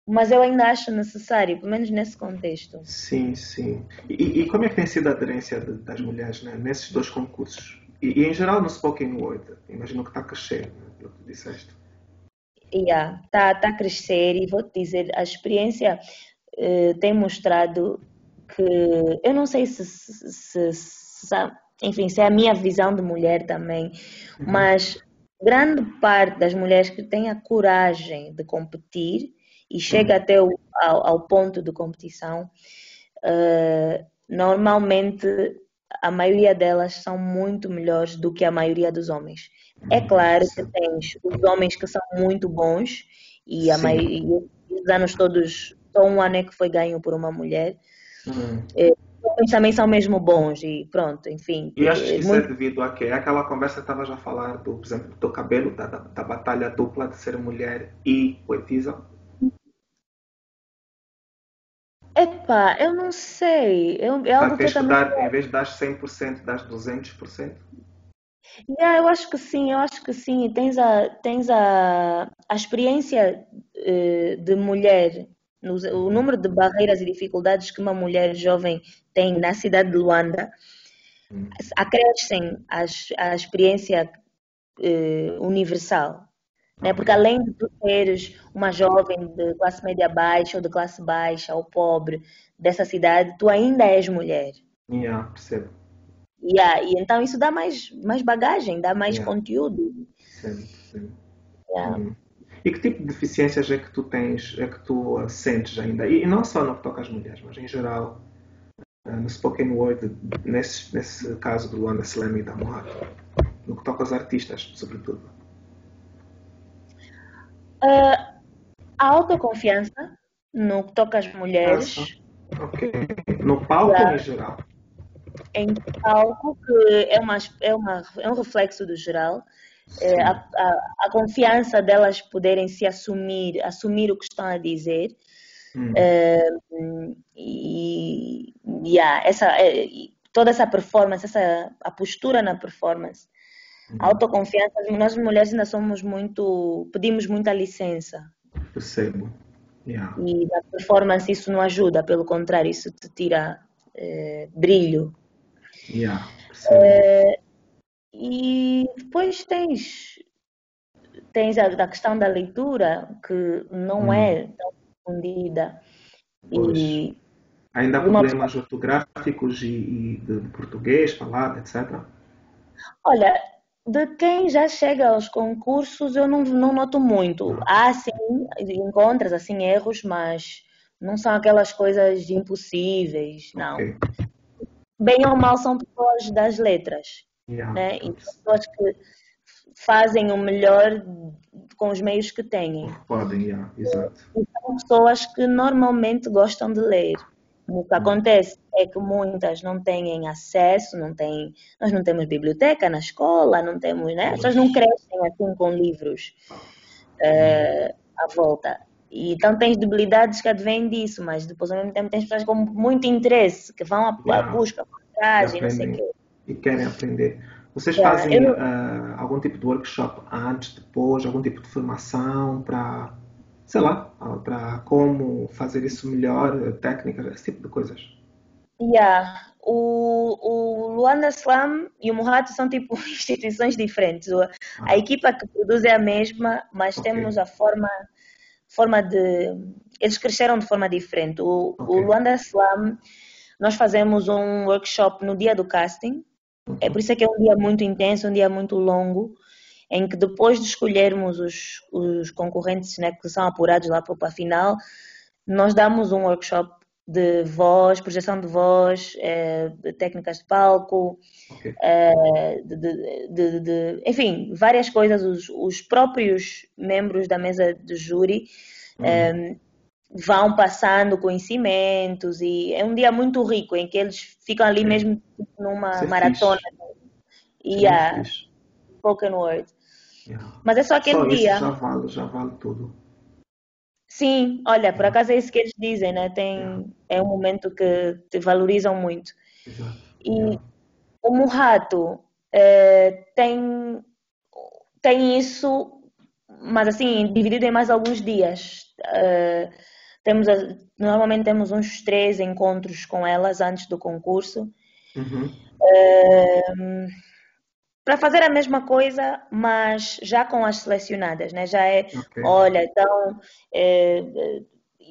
mas eu ainda acho necessário, pelo menos nesse contexto. Sim, sim. E, e como é que tem sido a aderência de- das mulheres né, nesses dois concursos? E, e em geral no Spoken Word, imagino que está a crescer, né, pelo que tu disseste. Yeah, tá, tá a crescer e vou te dizer, a experiência eh, tem mostrado que eu não sei se, se, se- se- enfim, se é a minha visão de mulher também, mas grande parte das mulheres que têm a coragem de competir e chega até o, ao, ao ponto de competição, eh, normalmente a maioria delas são muito melhores do que a maioria dos homens. É claro que tens os homens que são muito bons e a Sim. maioria os anos todos, só um ano é que foi ganho por uma mulher. Hum. Os homens também são mesmo bons e pronto, enfim. E acho que É isso muito- é devido a quê? É aquela conversa que estava já a falar, do, por exemplo, do teu cabelo, da, da, da batalha dupla de ser mulher e poetisa. Epá, eu não sei. Eu, é algo que totalmente. dar, em vez de dar 100%, das 200%. Yeah, eu acho que sim, eu acho que sim. Tens a, tens a, a experiência eh, de mulher, o número de barreiras e dificuldades que uma mulher jovem tem na cidade de Luanda, acrescem a experiência eh, universal. Né? Porque além de tu seres uma jovem de classe média baixa ou de classe baixa ou pobre dessa cidade, tu ainda és mulher. Yeah, percebo. Yeah, e então isso dá mais, mais bagagem, dá mais Yeah. conteúdo. Percebo, percebo. Yeah. Hum. E que tipo de deficiências é que tu tens, é que tu ah, sentes ainda? E, e não só no que toca às mulheres, mas em geral, ah, no spoken word, nesse, nesse caso do Luanda Slam e da Mohato, no que toca aos artistas, sobretudo. Ah, a autoconfiança no que toca às mulheres, Ok. No palco Yeah. em geral. em palco, que é, uma, é, uma, é um reflexo do geral. É, a, a, a, confiança delas poderem se assumir, assumir o que estão a dizer. Hum. É, e yeah, essa, é, toda essa performance, essa, a postura na performance, hum. a autoconfiança, nós mulheres ainda somos muito, pedimos muita licença. Percebo. Yeah. E na performance isso não ajuda, pelo contrário, isso te tira é, brilho. Yeah, é, e depois tens, tens a, a, questão da leitura, que não hum. é tão profundida. E, Ainda há problemas ortográficos e, e de, de português falado, etc. Olha, de quem já chega aos concursos, eu não, não noto muito. Há, sim, encontras assim erros, mas não são aquelas coisas impossíveis, não. Okay. Bem ou mal são pessoas das letras, yeah. né? E pessoas que fazem o melhor com os meios que têm. Podem, yeah. exato. E são pessoas que normalmente gostam de ler. O que acontece é que muitas não têm acesso, não têm, nós não temos biblioteca na escola, não temos, né? As pessoas não crescem assim com livros uh, à volta. E, então tens debilidades que advêm disso, mas depois ao mesmo tempo tens pessoas com muito interesse, que vão à, yeah. busca, e não sei o quê. E querem aprender. Vocês yeah, fazem eu... uh, algum tipo de workshop antes, depois, algum tipo de formação para sei lá, para como fazer isso melhor, técnicas, esse tipo de coisas. Yeah. O, o Luanda Slam e o Murrato são tipo instituições diferentes. A ah. equipa que produz é a mesma, mas okay. temos a forma, forma de. Eles cresceram de forma diferente. O, okay. o Luanda Slam, nós fazemos um workshop no dia do casting. É por isso que é um dia muito intenso, um dia muito longo em que depois de escolhermos os, os concorrentes né, que são apurados lá para a final, nós damos um workshop de voz, projeção de voz, é, de técnicas de palco, okay. é, de, de, de, enfim, várias coisas. Os, os, próprios membros da mesa de júri uhum. é, vão passando conhecimentos e é um dia muito rico em que eles ficam ali mesmo numa maratona. E a spoken word. Mas é só aquele só dia. já vale, já vale tudo. Sim, olha, por acaso é isso que eles dizem, né? Tem, é um momento que te valorizam muito. Exato. E o Murrato é, tem, tem isso, mas assim, dividido em mais alguns dias. É, temos, normalmente temos uns três encontros com elas antes do concurso. Uhum. Para fazer a mesma coisa, mas já com as selecionadas, né? Já é, okay. olha, então, é,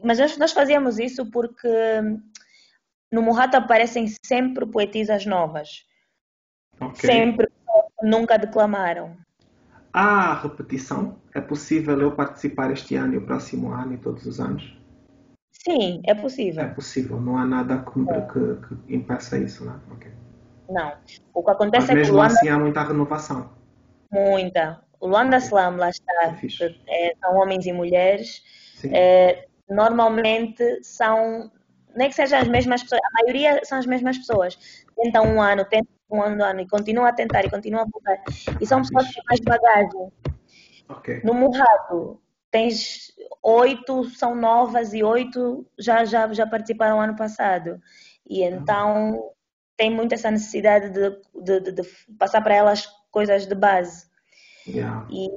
mas nós, nós, fazíamos isso porque no Murrata aparecem sempre poetisas novas, okay. sempre nunca declamaram. Há repetição? É possível eu participar este ano e o próximo ano e todos os anos? Sim, é possível. É possível, não há nada que, é. que, que impeça isso, né? Okay. Não. O que acontece Mas é que o Luanda... assim há muita renovação. Muita. O Luanda Slam, lá está, é, são homens e mulheres. É, normalmente são, nem que sejam as mesmas pessoas, a maioria são as mesmas pessoas. Tentam um ano, tentam um ano, um ano e continuam a tentar e continuam a voltar. E são pessoas que têm mais bagagem. Okay. No Murrado, tens oito são novas e oito já, já, já participaram ano passado. E ah. então tem muito essa necessidade de, de, de passar para elas coisas de base. Yeah. E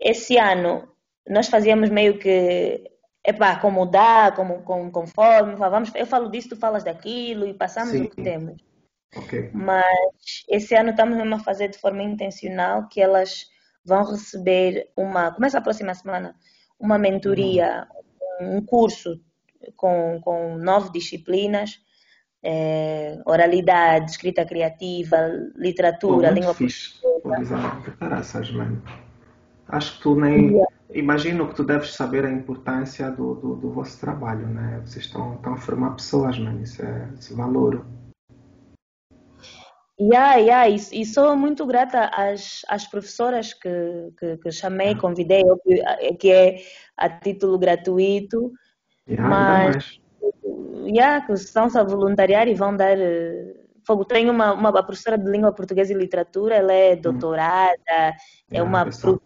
esse ano nós fazíamos meio que epá, como dá, como, como, conforme, vamos, eu falo disso, tu falas daquilo e passamos Sim. o que temos. Okay. Mas esse ano estamos mesmo a fazer de forma intencional que elas vão receber uma, começa a próxima semana, uma mentoria, um curso com, com nove disciplinas é, oralidade, escrita criativa, literatura, Pô, língua fixe. portuguesa. Caraças, mano. Acho que tu nem. Yeah. Imagino que tu deves saber a importância do, do, do vosso trabalho, né? Vocês estão, estão a formar pessoas, mano. Isso é esse valor. Yeah, yeah. E, e sou muito grata às, às professoras que, que, que chamei, ah. convidei, que é a título gratuito. Yeah, mas yeah, que estão-se a voluntariar e vão dar, eh, Fogo, tem uma, uma professora de língua portuguesa e literatura, ela é hum. doutorada, hum. é uma professora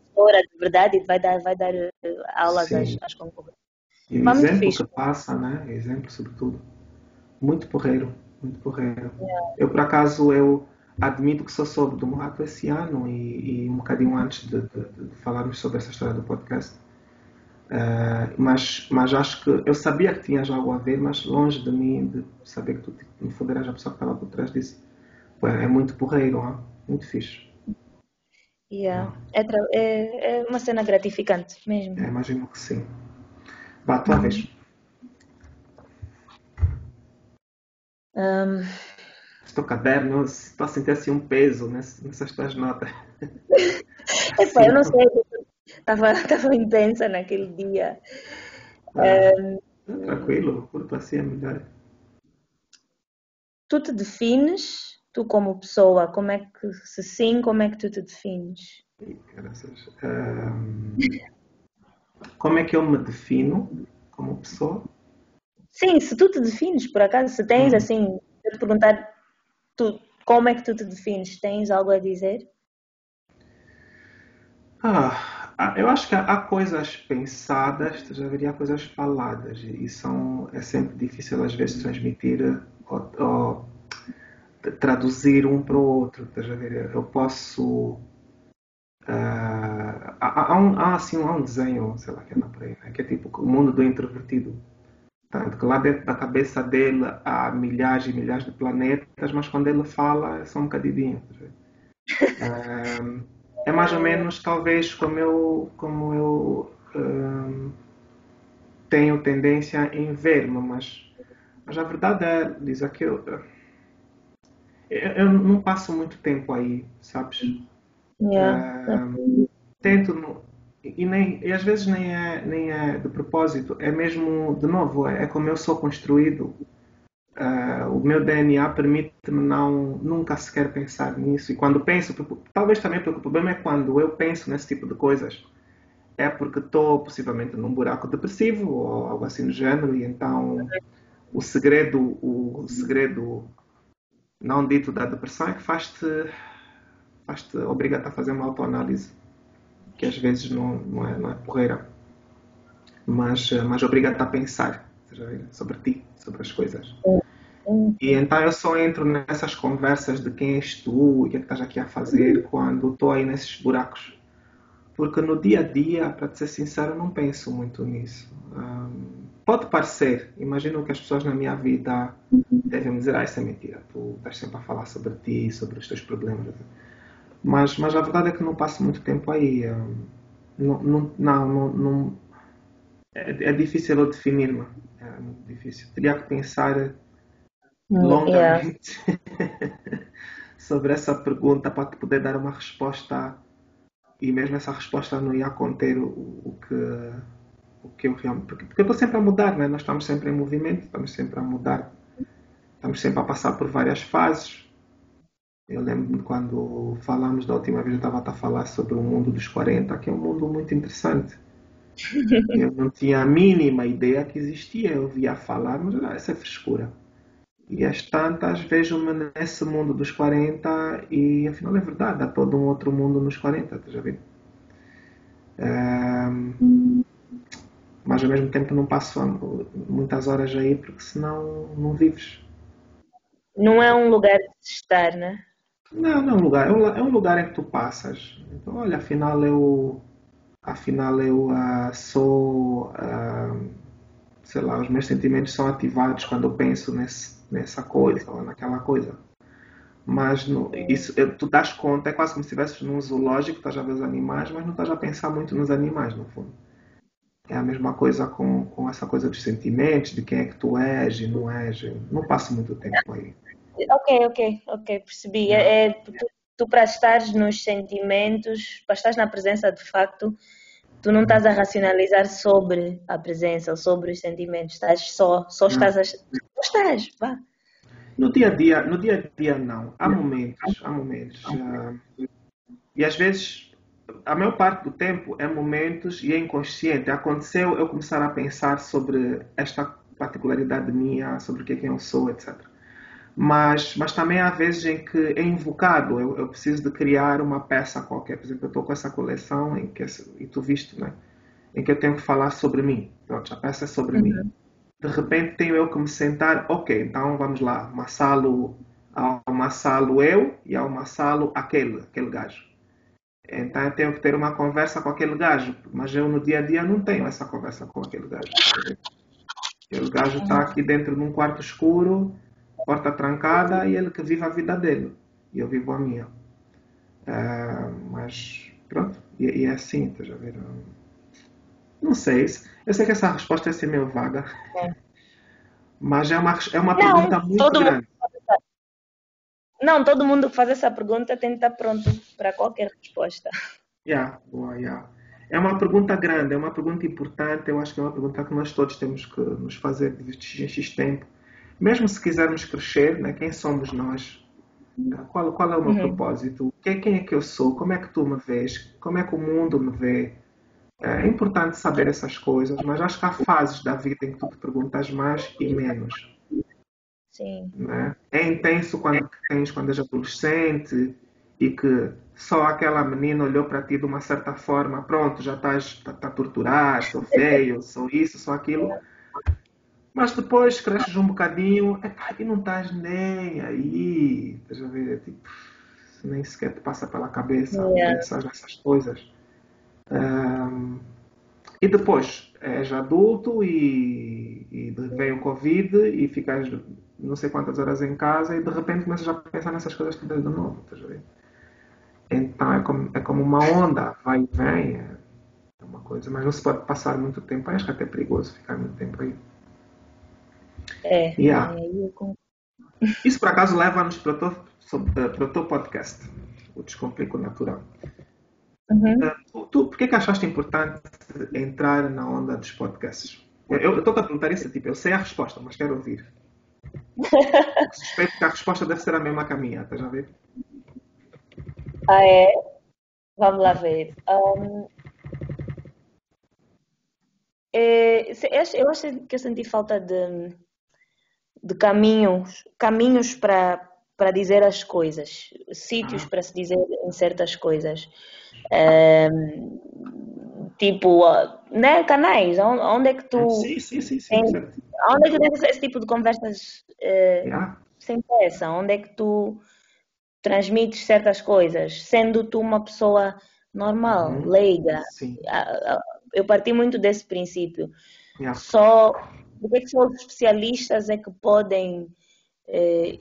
de verdade e vai dar, vai dar eh, aulas Sim. às, às concorrentes. E o exemplo que passa, né? Exemplo, sobretudo. Muito porreiro, muito porreiro. Eu, por acaso, eu admito que só soube do Murato esse ano e, e, um bocadinho antes de, de, de, falarmos sobre essa história do podcast. Uh, mas, mas acho que eu sabia que tinhas algo a ver, mas longe de mim de saber que tu me foderas a pessoa que estava por trás disso. É muito porreiro, hein? muito fixe. Yeah. É, é, é, uma cena gratificante mesmo. É, imagino que sim. Vá, tua uhum. vez. Um... Estou caderno, estou a sentir assim um peso nessas tuas notas. Epa, eu não sei, estava, estava intensa naquele dia. Ah, um... Tranquilo, curto assim é melhor. Tu te defines, tu como pessoa, como é que, se sim, como é que tu te defines? Um... Como é que eu me defino como pessoa? Sim, se tu te defines, por acaso, se tens hum. assim, eu te perguntar tu, como é que tu te defines, tens algo a dizer? Ah, eu acho que há coisas pensadas, já haveria coisas faladas, e são, é sempre difícil às vezes transmitir ou, ou traduzir um para o outro. Eu posso Uh, há, há, um, há, assim, há um desenho, sei lá, que anda por aí, né? que é tipo o mundo do introvertido. Tanto que lá dentro da cabeça dele há milhares e milhares de planetas, mas quando ele fala é só um bocadinho. É mais ou menos, talvez, como eu, como eu uh, tenho tendência em ver-me, mas, mas a verdade é, diz aquilo, eu, eu não passo muito tempo aí, sabes? Yeah. Tento e nem e às vezes nem é nem é de propósito é mesmo de novo é, é como eu sou construído. Uh, o meu DNA permite-me não nunca sequer pensar nisso. E quando penso talvez também porque o problema é quando eu penso nesse tipo de coisas. É porque estou possivelmente num buraco depressivo ou algo assim do gênero e então o segredo o segredo não dito da depressão é que faz-te faz-te, obriga-te a fazer uma autoanálise, que às vezes não, não, é, não é porreira, mas, eh, mas obriga-te a pensar sobre ti, sobre as coisas. E então eu só entro nessas conversas de quem és tu e o que é que estás aqui a fazer quando estou aí nesses buracos. Porque no dia a dia, para te ser sincero, eu não penso muito nisso. Um, pode parecer, imagino que as pessoas na minha vida devem dizer: Ah, isso é mentira, tu estás sempre a falar sobre ti, sobre os teus problemas. Mas, mas a verdade é que não passo muito tempo aí. Não, não, não, não é, é, difícil eu definir-me. É muito difícil. Teria que pensar hum, longamente yeah. sobre essa pergunta para poder dar uma resposta e mesmo essa resposta não ia conter o, o que o que eu realmente porque, porque eu estou sempre a mudar, né? nós estamos sempre em movimento, estamos sempre a mudar, estamos sempre a passar por várias fases eu lembro quando falamos da última vez, eu estava a falar sobre o mundo dos 40, que é um mundo muito interessante. Eu não tinha a mínima ideia que existia, eu via falar, mas ah, essa é frescura. E às tantas vejo-me nesse mundo dos 40 e afinal é verdade, há todo um outro mundo nos 40, já viu? Um, mas ao mesmo tempo não passo muitas horas aí porque senão não vives. Não é um lugar de estar, né? Não, não é um lugar. É um lugar em que tu passas. Então, olha, afinal eu. Afinal eu uh, sou. Uh, sei lá, os meus sentimentos são ativados quando eu penso nesse, nessa coisa ou naquela coisa. Mas no, isso, tu das conta, é quase como se estivesses num zoológico, estás a ver os animais, mas não estás a pensar muito nos animais, no fundo. É a mesma coisa com, com essa coisa dos sentimentos, de quem é que tu és e não és. Não passo muito tempo aí. Ok, ok, ok, percebi. É, é tu, tu, para estares nos sentimentos, para estares na presença de facto, tu não estás a racionalizar sobre a presença ou sobre os sentimentos, estás só, só estás a. Só estás, vá. No dia a dia, no dia a dia não. Há momentos, há momentos. Uh, e às vezes, a maior parte do tempo é momentos e é inconsciente. Aconteceu eu começar a pensar sobre esta particularidade minha, sobre o que é que eu sou, etc. Mas, mas também há vezes em que é invocado, eu, eu preciso de criar uma peça qualquer. Por exemplo, eu estou com essa coleção em que, e tu viste, né? Em que eu tenho que falar sobre mim. Pronto, a peça é sobre uhum. mim. De repente tenho eu que me sentar, ok, então vamos lá, Massalo, Massalo eu e ao Massalo aquele, aquele gajo. Então eu tenho que ter uma conversa com aquele gajo, mas eu no dia a dia não tenho essa conversa com aquele gajo. Aquele gajo está aqui dentro de um quarto escuro, porta trancada, e ele que vive a vida dele. E eu vivo a minha. Uh, mas pronto, e, e, é assim, estás a ver? Não sei. Eu sei que essa resposta é assim meio vaga. É. Mas é uma, é uma não, pergunta muito grande. Não, todo mundo que faz essa pergunta tem que estar pronto para qualquer resposta. Yeah, boa, yeah. É uma pergunta grande, é uma pergunta importante. Eu acho que é uma pergunta que nós todos temos que nos fazer de X tempo. Mesmo se quisermos crescer, né, quem somos nós? Qual, qual é o meu uhum. propósito? Quem, quem é que eu sou? Como é que tu me vês? Como é que o mundo me vê? É importante saber essas coisas, mas acho que há fases da vida em que tu te perguntas mais e menos. Sim. Né? É intenso quando tens quando és adolescente e que só aquela menina olhou para ti de uma certa forma, pronto, já estás tá, tá torturado, sou feio, sou isso, sou aquilo. Mas depois cresces um bocadinho epá, e não estás nem aí. Estás a ver? Tipo, nem sequer te passa pela cabeça yeah. pensar nessas coisas. Um, e depois és adulto e, e vem o Covid e ficas não sei quantas horas em casa e de repente começas a pensar nessas coisas todas de novo. Estás a ver? Então é como, é como uma onda, vai e vem. É uma coisa, mas não se pode passar muito tempo. Acho que é até perigoso ficar muito tempo aí. É, yeah. é Isso por acaso leva-nos para, eh, para o teu podcast, o Descomplico Natural. Uhum. Uh, tu, por que, que achaste importante entrar na onda dos podcasts? Eu estou a perguntar isso, tipo, eu sei a resposta, mas quero ouvir. Suspeito que a resposta deve ser a mesma que a minha, estás a ver? Ah, é? Vamos lá ver. Um, é, eu acho que eu senti falta de, de caminhos, caminhos para, para dizer as coisas, sítios ah. para se dizer em certas coisas. Um, tipo, né, canais, onde é que tu. Sim, sim, sim, sim, onde é que tens esse tipo de conversas uh, yeah. sem peça? Onde é que tu transmites certas coisas, sendo tu uma pessoa normal, uhum. leiga? Sim. Eu parti muito desse princípio. Yeah. Só porque que só os especialistas é que podem eh,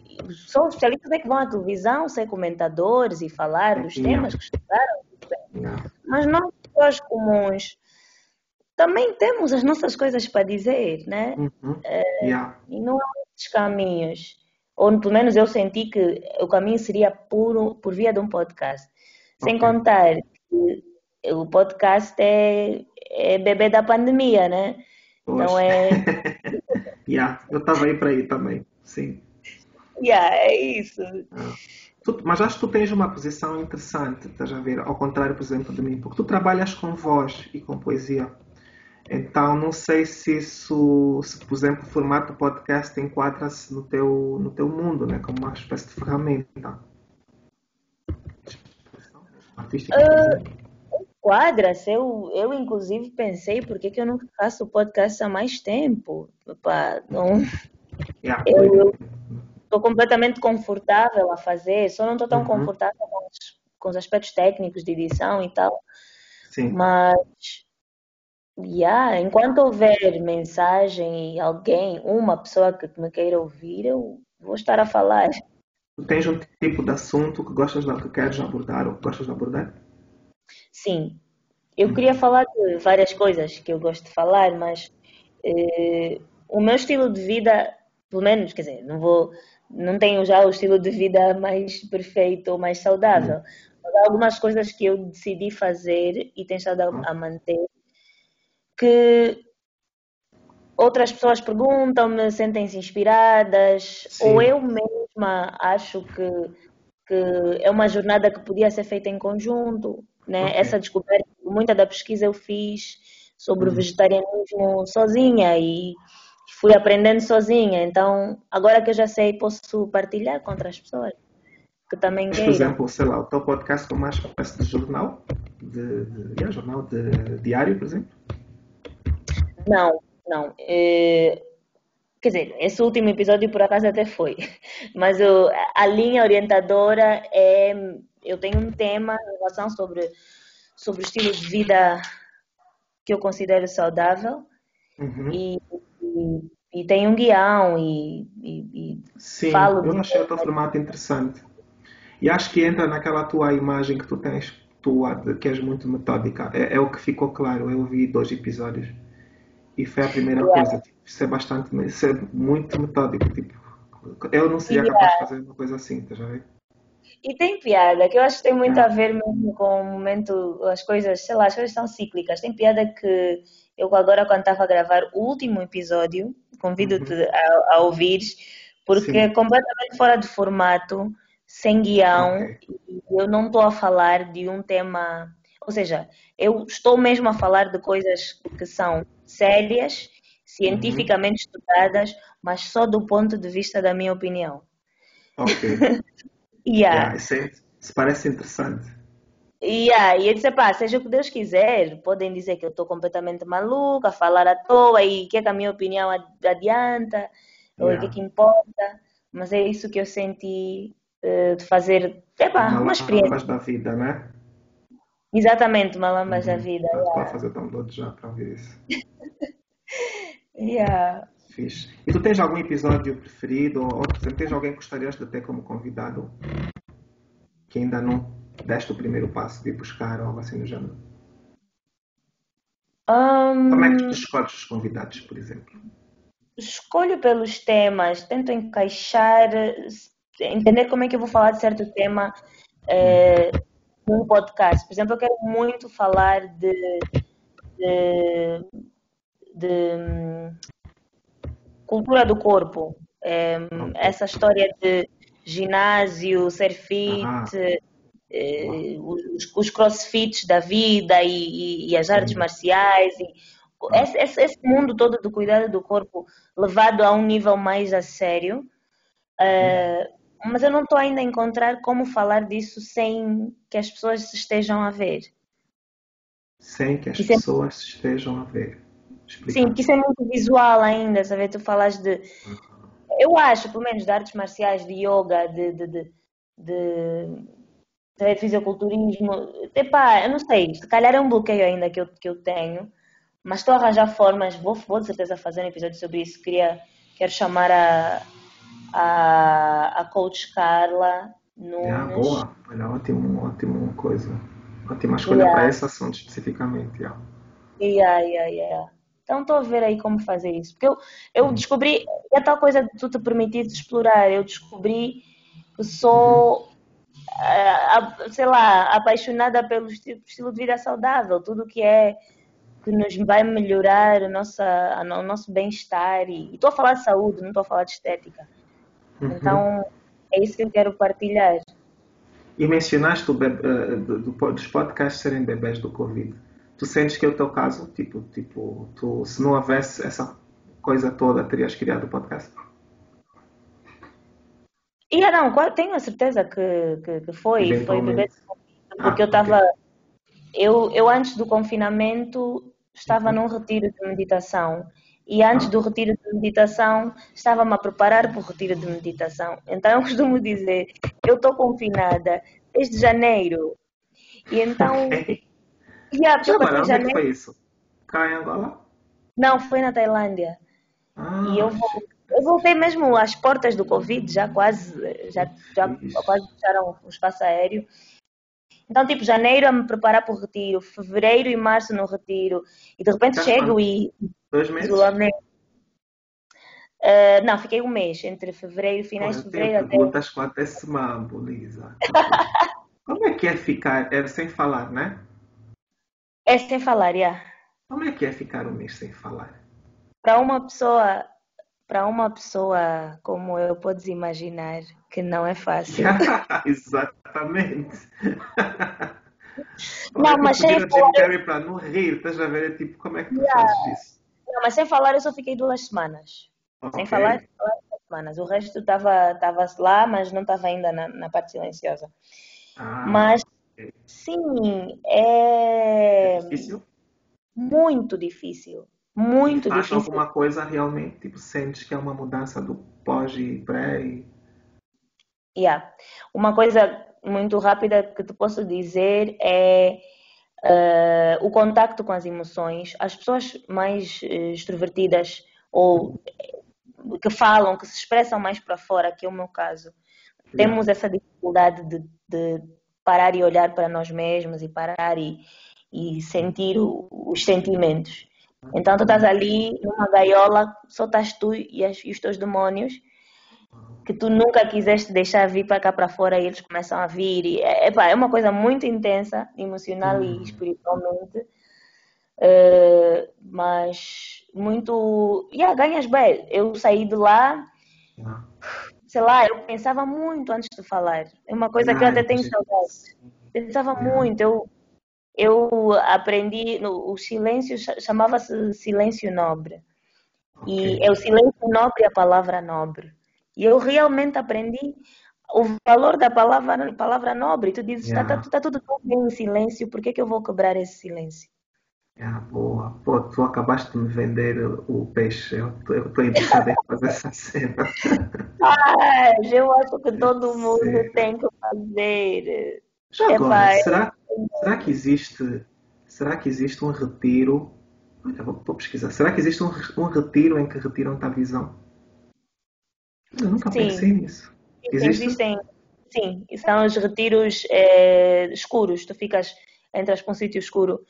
só os especialistas é que vão à televisão ser comentadores e falar dos temas que estudaram. Mas nós, pessoas comuns, também temos as nossas coisas para dizer, né? Uhum. É, yeah. E não há muitos caminhos. Ou pelo menos eu senti que o caminho seria por, por via de um podcast. Okay. Sem contar que o podcast é, é bebê da pandemia, né? Poxa. Então é. yeah, eu estava aí para aí também, sim. Yeah, é isso. Ah. Tu, mas acho que tu tens uma posição interessante, estás a ver? Ao contrário, por exemplo, de mim, porque tu trabalhas com voz e com poesia. Então, não sei se isso, se, por exemplo, o formato podcast enquadra-se no teu, no teu mundo, né? como uma espécie de ferramenta. Uh, enquadra-se. Eu, eu, inclusive, pensei por que, que eu não faço podcast há mais tempo. Opa, não... Yeah, eu estou completamente confortável a fazer, só não estou tão uhum. confortável com os, com os aspectos técnicos de edição e tal. Sim. Mas Yeah, enquanto houver mensagem e alguém, uma pessoa que me queira ouvir, eu vou estar a falar. Tu tens um tipo de assunto que gostas de, que queres abordar ou que gostas de abordar? Sim. Eu hum. queria falar de várias coisas que eu gosto de falar, mas eh, o meu estilo de vida, pelo menos, quer dizer, não vou, não tenho já o estilo de vida mais perfeito ou mais saudável. Hum. Mas há algumas coisas que eu decidi fazer e tenho estado a, hum. a manter que outras pessoas perguntam-me, sentem-se inspiradas, Sim. ou eu mesma acho que, que é uma jornada que podia ser feita em conjunto. Né? Okay. Essa descoberta, muita da pesquisa eu fiz sobre uhum. o vegetarianismo sozinha e fui aprendendo sozinha. Então, agora que eu já sei, posso partilhar com outras pessoas que também Mas, queiram. por exemplo, sei lá, o teu podcast foi mais espécie de jornal, de, de, é, jornal de diário, por exemplo? Não, não. Eh, quer dizer, esse último episódio por acaso até foi. Mas eu, a linha orientadora é. Eu tenho um tema em relação sobre, sobre o estilo de vida que eu considero saudável Uhum. e, e, e tenho um guião e, e, e Sim, falo eu achei o teu formato interessante. E acho que entra naquela tua imagem que tu tens, tua, que és muito metódica. É, é o que ficou claro. Eu vi dois episódios e foi a primeira Yeah. coisa. Tipo, ser bastante, ser muito metódico. Tipo, eu não seria Yeah. capaz de fazer uma coisa assim, estás a ver? E tem piada, que eu acho que tem muito É. a ver mesmo com o momento, as coisas, sei lá, as coisas são cíclicas. Tem piada que eu agora, quando estava a gravar o último episódio, convido-te a, a ouvires, porque Sim. é completamente fora de formato, sem guião, Ok. e eu não estou a falar de um tema. Ou seja, eu estou mesmo a falar de coisas que são sérias, cientificamente estudadas, mas só do ponto de vista da minha opinião. Ok. Yeah. Yeah, isso, é- isso parece interessante. E aí, eu disse, pá, seja o que Deus quiser, podem dizer que eu estou completamente maluca, a falar à toa e que é que a minha opinião ad- adianta, ou o que é Yeah. que importa, mas é isso que eu senti eh, de fazer, epá, uma experiência, Malambas da vida, né? exatamente, malambas da Uhum. vida. Estou a Yeah. fazer download já para ouvir isso. Yeah. Fixe. E tu tens algum episódio preferido? Ou, por exemplo, tens alguém que gostarias de ter como convidado que ainda não deste o primeiro passo de ir buscar ou algo assim do género? Como é que tu escolhes os convidados, por exemplo? escolho pelos temas, tento encaixar, entender como é que eu vou falar de certo tema eh, num podcast. Por exemplo, eu quero muito falar de, de, de, cultura do corpo. Eh, essa história de ginásio, ser fit, eh, os, os crossfits da vida e, e- e as artes marciais. E, esse, esse- mundo todo do cuidado do corpo levado a um nível mais a sério. Eh, mas eu não estou ainda a encontrar como falar disso sem que as pessoas se estejam a ver. Sem que as é- pessoas estejam a ver. Explica. Sim, porque isso é muito visual ainda, sabe? Tu falas de. Eu acho, pelo menos, de artes marciais, de yoga, de, de, de, de, de fisiculturismo. Epá, eu não sei, se calhar é um bloqueio ainda que eu, que eu tenho, mas estou a arranjar formas, vou, vou de certeza fazer um episódio sobre isso. Queria, quero chamar a, a, a coach Carla Nunes. Yeah, boa. Olha, ótimo, ótimo coisa. Ótima escolha Yeah. para esse assunto especificamente. yeah. Yeah, yeah, yeah. Então estou a ver aí como fazer isso. Porque eu, eu descobri, é a tal coisa de tu te permitir explorar. Eu descobri que sou, ah, ah, sei lá, apaixonada pelo esti- estilo de vida saudável. Tudo que é que nos vai melhorar a nossa, a o nosso bem-estar. E estou a falar de saúde, não estou a falar de estética. Uhum. Então é isso que eu quero partilhar. E mencionaste o eh, do- do- dos podcasts serem bebés do Covid. Tu sentes que é o teu caso? Tipo, tipo tu, se não houvesse essa coisa toda, terias criado o podcast? E ah, não, tenho a certeza que, que, que foi, foi bebê porque Ah, eu estava, eu, eu antes do confinamento estava num retiro de meditação e antes Ah. do retiro de meditação estava-me a preparar para o retiro de meditação. Então eu costumo dizer, eu estou confinada desde janeiro e então, Yeah, porque Já agora, onde é que janeiro, foi isso? Cá em Angola? não, foi na Tailândia. Ah, E eu, eu voltei mesmo às portas do Covid, já quase, já, já Ixi. quase fecharam o espaço aéreo. Então, tipo, janeiro a me preparar para o retiro, fevereiro e março no retiro, e de repente chego e dois meses? Ah, não, fiquei um mês, entre fevereiro, finais de fevereiro até. perguntas quanto a esse mambo, Lisa. Como é que é ficar, é sem falar, né? É sem falar, já. Como é que é ficar um mês sem falar? Para uma pessoa, para uma pessoa como eu, podes imaginar que não é fácil. Exatamente. Não, mas sem sem Jim para não rir, estás a ver? É tipo, como é que tu fazes isso? Não, mas sem falar, eu só fiquei duas semanas. Okay. Sem falar, falar semanas. O resto estava tava lá, mas não estava ainda na, na, parte silenciosa. Ah, mas. Sim, é... é difícil? Muito difícil. Muito difícil. alguma coisa realmente, tipo, sentes que é uma mudança do pós e pré? E... Yeah. Uma coisa muito rápida que te posso dizer é uh, o contacto com as emoções. As pessoas mais uh, extrovertidas ou que falam, que se expressam mais para fora, que é o meu caso, temos essa dificuldade de, de, parar e olhar para nós mesmos e parar e, e sentir o, os sentimentos. Então tu estás ali numa gaiola, só estás tu e, as, e os teus demônios que tu nunca quiseste deixar vir para cá para fora e eles começam a vir. E, é, é uma coisa muito intensa, emocional uhum. e espiritualmente, uh, mas muito. Yeah, ganhas bem. Eu saí de lá, uhum. Sei lá, eu pensava muito antes de falar. É uma coisa que eu até tenho saudade. Pensava uhum. muito. Eu, eu aprendi, no, o silêncio chamava-se silêncio nobre. Okay. E é o silêncio nobre a palavra nobre. E eu realmente aprendi o valor da palavra, palavra nobre. Tu dizes, está yeah. tá, tá, tudo tão bem em silêncio, por que, que eu vou quebrar esse silêncio? Yeah, boa. Pô, tu acabaste de me vender o peixe. Eu estou interessada em fazer essa cena. Ah, eu acho que todo mundo Sim. tem que fazer. Já agora, será, será que existe será que existe um retiro? Olha, vou, vou pesquisar. Será que existe um, um retiro em que retiram-te a visão? Eu nunca sim. pensei nisso. Existe? Existem, sim. São os retiros é, escuros. Tu ficas, entras para um sítio escuro.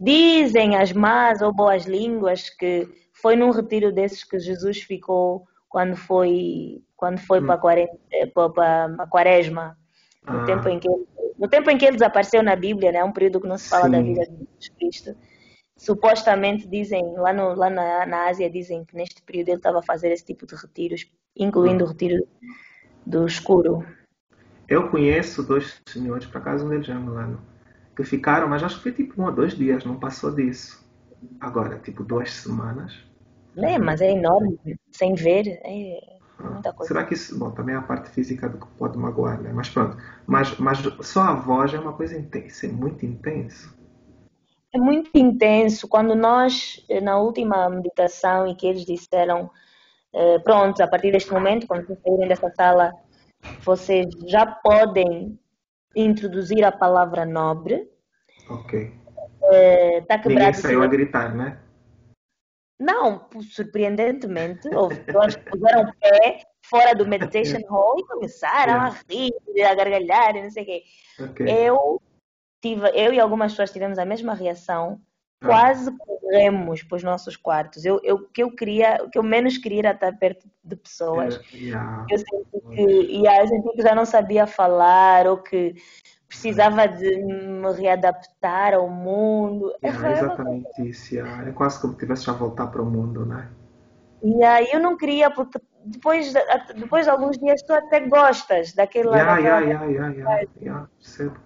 Dizem as más ou boas línguas que foi num retiro desses que Jesus ficou quando foi, quando foi hum. para, a quaresma, para a quaresma. No, ah. tempo em que, no tempo em que ele desapareceu na Bíblia, né? um período que não se fala sim. da vida de Jesus Cristo supostamente dizem, lá, no, lá na, na Ásia, dizem que neste período ele estava a fazer esse tipo de retiros, incluindo o retiro do escuro. Eu conheço dois senhores, para casa um deles é que ficaram, mas acho que foi tipo um ou dois dias, não passou disso. Agora, tipo duas semanas. É, mas é enorme, sem ver, é muita coisa. Será que isso, bom, também é a parte física do que pode magoar, né? Mas pronto, mas, mas só a voz é uma coisa intensa, é muito intenso é muito intenso. Quando nós, eh, na última meditação, e que eles disseram, eh, pronto, a partir deste momento, quando vocês saírem dessa sala, vocês já podem introduzir a palavra nobre. Ok. Tá quebrado. Ninguém saiu a gritar, né? Não, surpreendentemente, eles puseram o pé fora do meditation hall e começaram yeah. a rir, a gargalhar e não sei o quê. Okay. Eu tive, eu e algumas pessoas tivemos a mesma reação. Ah. Quase corremos para os nossos quartos. Eu, eu, que eu queria, o que eu menos queria era estar perto de pessoas. É, yeah. Eu senti que, yeah, eu senti que já não sabia falar ou que precisava de me readaptar ao mundo. É, é exatamente isso. Yeah. É quase como se tivesse já voltar para o mundo, né? E aí eu não queria, porque depois, depois de alguns dias tu até gostas daquela. Yeah, daquela... yeah, yeah, yeah, yeah, yeah, percebo.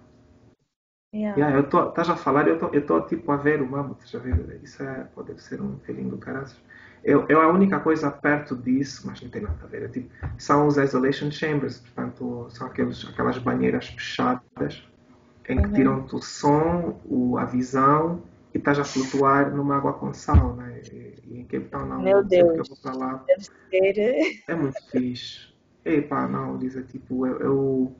Yeah. Yeah, eu tô, estás a falar, eu tô tipo a ver o estás a ver? Isso é, pode ser um feeling do caralho. Eu, eu, a única coisa perto disso, mas não tem nada a ver, é, tipo, são os isolation chambers, portanto, são aqueles, aquelas banheiras fechadas em que uhum. tiram-te o som, o, a visão e estás a flutuar numa água com sal, né? E, e em Cape Town, não, Meu Deus, eu vou para lá. É muito fixe. Epá, não, diz é tipo, eu, eu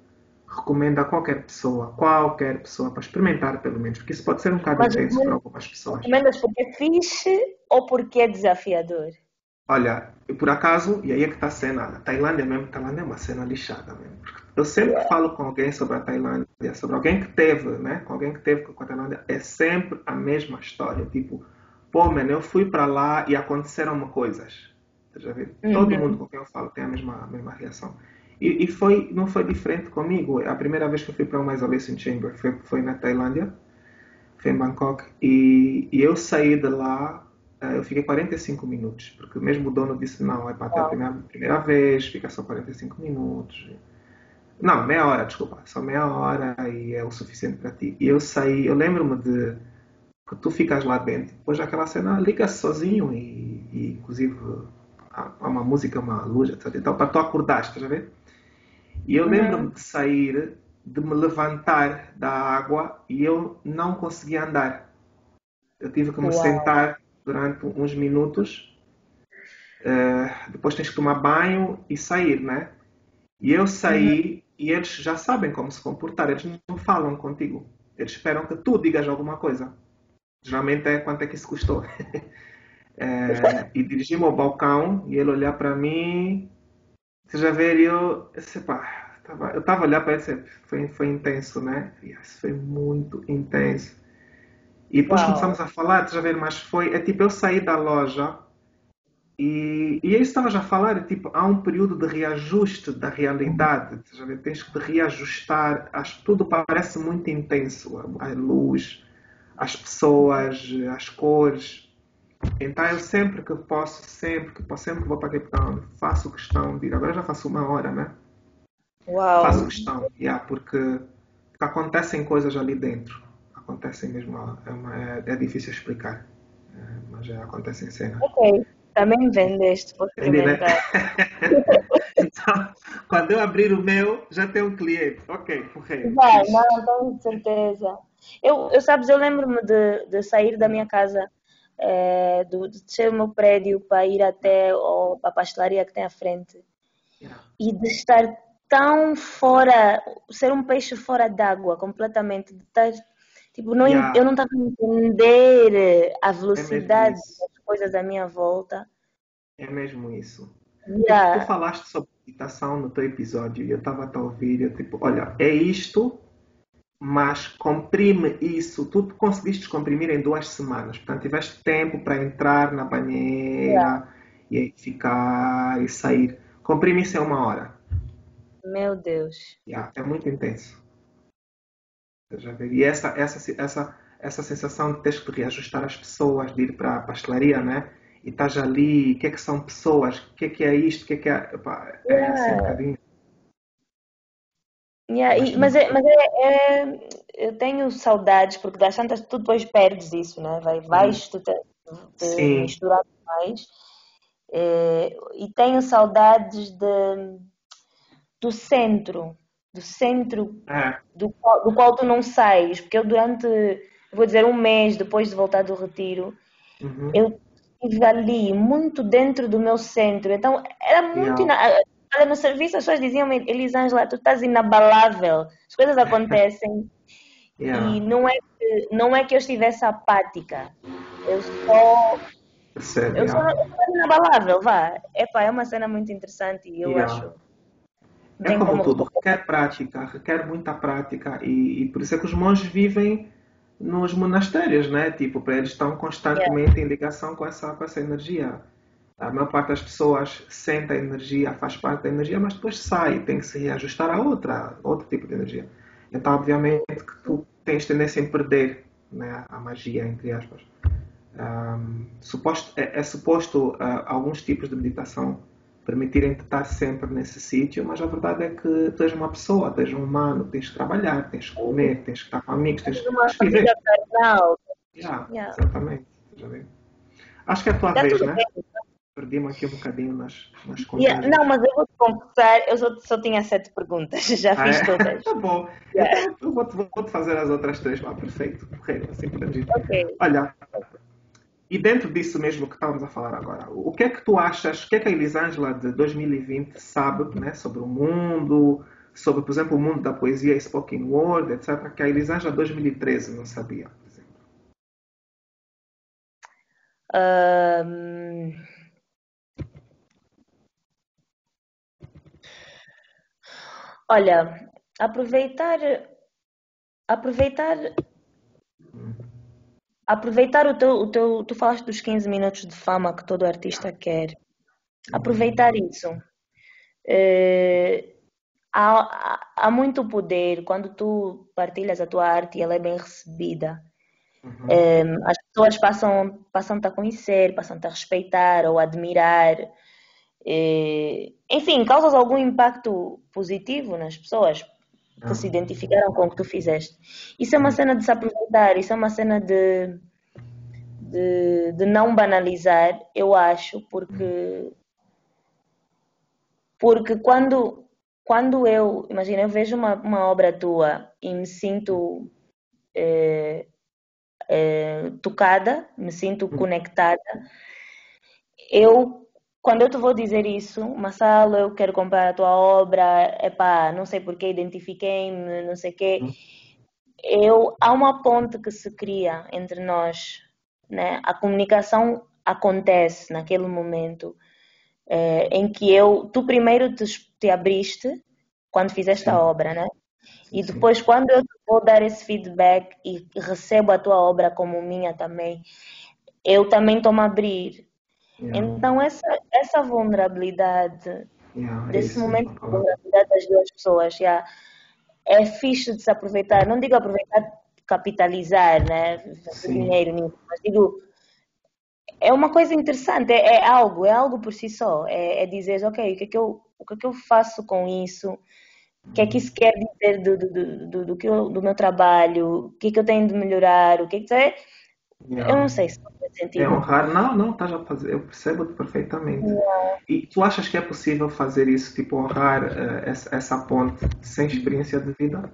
recomendo a qualquer pessoa, qualquer pessoa, para experimentar pelo menos, porque isso pode ser um bocado Mas, intenso para algumas pessoas. Recomendas porque é fixe ou porque é desafiador? Olha, por acaso, e aí é que está a cena, a Tailândia mesmo, a Tailândia é uma cena lixada mesmo. eu sempre yeah. falo com alguém sobre a Tailândia, sobre alguém que teve, né, com alguém que teve com a Tailândia, é sempre a mesma história, tipo, pô, mano, eu fui para lá e aconteceram coisas. Já viu? Uhum. Todo mundo com quem eu falo tem a mesma, a mesma reação. E, e, foi, não foi diferente comigo. A primeira vez que eu fui para uma isolation chamber foi, foi na Tailândia, foi em Bangkok, e, e eu saí de lá, eh, eu fiquei 45 minutos, porque mesmo o dono disse: não, é para até a primeira, primeira vez, fica só 45 minutos. Não, meia hora, desculpa, só meia hora e é o suficiente para ti. E eu saí, eu lembro-me de que tu ficas lá dentro, depois daquela cena, liga-se sozinho e, e inclusive há uma música, uma luz, etc. Então, para tu acordar, estás a ver? E eu lembro-me de sair, de me levantar da água e eu não conseguia andar. Eu tive que me Uau. sentar durante uns minutos. Uh, depois tens que tomar banho e sair, né? E eu saí uhum. e eles já sabem como se comportar. Eles não falam contigo. Eles esperam que tu digas alguma coisa. Geralmente é quanto é que isso custou. é, e dirigi-me ao balcão e ele olhar para mim. Você já vê, eu, eu, pá, tava, eu estava olhando para ele, foi, foi intenso, né? Isso foi muito intenso. E depois Uau. começamos a falar, já ver, mas foi, é tipo, eu saí da loja e, e eu estava já a falar, tipo, há um período de reajuste da realidade, já ver, tens que reajustar, acho tudo parece muito intenso, a, a luz, as pessoas, as cores. Então eu sempre que posso, sempre que posso, sempre que vou para Cape Town, faço questão de ir. Agora já faço uma hora, né? Uau. Faço questão, yeah, porque, porque acontecem coisas ali dentro. Acontecem mesmo, é, uma, é, é difícil explicar, é, mas é, acontecem cenas. Ok, também vendeste, vou experimentar. Né? então, quando eu abrir o meu, já tem um cliente. Ok, correio. Vai, não, tenho certeza. Eu, eu sabes, eu lembro-me de, de sair da minha casa, é, do, de descer o meu prédio para ir até a pastelaria que tem à frente e de estar tão fora, ser um peixe fora d'água, completamente, de estar, tipo, não, yeah. eu não estava a entender a velocidade é das coisas à minha volta. É mesmo isso. Yeah. Tu falaste sobre meditação no teu episódio e eu estava a ouvir, eu tipo, olha, é isto mas comprime isso. Tu conseguiste comprimir em duas semanas. Portanto, tiveste tempo para entrar na banheira yeah. e ficar e sair. Comprime isso em uma hora. Meu Deus. Yeah, é muito intenso. E essa, essa, essa, essa sensação de teres que reajustar as pessoas, de ir para a pastelaria, né? E estás ali, o que é que são pessoas? O que é que é isto? O que é que é. Epá, é yeah. assim um bocadinho. Yeah, e, mas é, mas é, é, eu tenho saudades, porque das tantas tu depois perdes isso, né? Vai, vais tu te, te misturar mais. É, e tenho saudades de, do centro, do centro é. do, qual, do qual tu não sais, porque eu durante, vou dizer, um mês depois de voltar do retiro, uhum. eu estive ali, muito dentro do meu centro, então era muito. Yeah. Olha, no serviço as pessoas diziam Elisângela, tu estás inabalável, as coisas acontecem. yeah. E não é, que, não é que eu estivesse apática. Eu só. Sério? Eu sou, inabalável, vá. Epá, é uma cena muito interessante e eu yeah. acho. É como, como, tudo, requer prática, requer muita prática e, e, por isso é que os monges vivem nos monastérios, né? Tipo, para eles estão constantemente yeah. em ligação com essa, com essa energia. A maior parte das pessoas sente a energia, faz parte da energia, mas depois sai, tem que se reajustar a outra, outro tipo de energia. Então, obviamente, que tu tens tendência em perder né, a magia, entre aspas. Um, suposto, é, é, suposto uh, alguns tipos de meditação permitirem-te estar sempre nesse sítio, mas a verdade é que tu és uma pessoa, tu és um humano, tens que trabalhar, tens que comer, tens que estar com amigos, tens que viver. Yeah, yeah. Exatamente. Acho que é a tua vez, né? Bem perdi-me aqui um bocadinho nas, nas contas. Yeah, não, mas eu vou-te confessar, eu só, só, tinha sete perguntas, já ah, fiz é? todas. tá bom. Yeah. Então, eu vou-te vou fazer as outras três lá, perfeito. Correio, assim podemos ir. Okay. Olha, e dentro disso mesmo que estávamos a falar agora, o que é que tu achas, o que é que a Elisângela de 2020 sabe né, sobre o mundo, sobre, por exemplo, o mundo da poesia spoken word, etc., que a Elisângela de 2013 não sabia, por exemplo? Um... Olha, aproveitar, aproveitar, aproveitar o teu, o teu, tu falaste dos 15 minutos de fama que todo artista quer. Aproveitar isso. É, há, há muito poder quando tu partilhas a tua arte e ela é bem recebida. Uhum. É, as pessoas passam, passam -te a conhecer, passam-te a respeitar ou a admirar. É, enfim, causas algum impacto positivo nas pessoas que se identificaram com o que tu fizeste. Isso é uma cena de se aproveitar, isso é uma cena de, de, de não banalizar, eu acho, porque Porque quando, quando eu, imagina, eu vejo uma, uma obra tua e me sinto é, é, tocada, me sinto uhum. conectada, eu quando eu te vou dizer isso, Massalo, eu quero comprar a tua obra, epá, não sei porque identifiquei-me, não sei o quê. Uhum. Eu, há uma ponte que se cria entre nós, né? A comunicação acontece naquele momento é, em que eu, tu primeiro te, te abriste quando fizeste Sim. a obra, né? E depois, Sim. quando eu vou dar esse feedback e recebo a tua obra como minha também, eu também estou-me a abrir. Yeah. Então, essa, essa vulnerabilidade, yeah, é desse momento de vulnerabilidade das duas pessoas, yeah, é fixe de se aproveitar. Não digo aproveitar, capitalizar, né? dinheiro nisso, mas digo é uma coisa interessante, é, é, algo, é algo por si só. É, é, dizer, ok, o que é que eu, o que é que eu faço com isso? O que é que isso quer dizer do, do, do, do, que eu, do meu trabalho? O que é que eu tenho de melhorar? O que é que é? Eu não sei se faz sentido. É honrar. Não, não, estás a fazer. Eu percebo-te perfeitamente. E tu achas que é possível fazer isso, tipo, honrar uh, essa, essa ponte sem experiência de vida?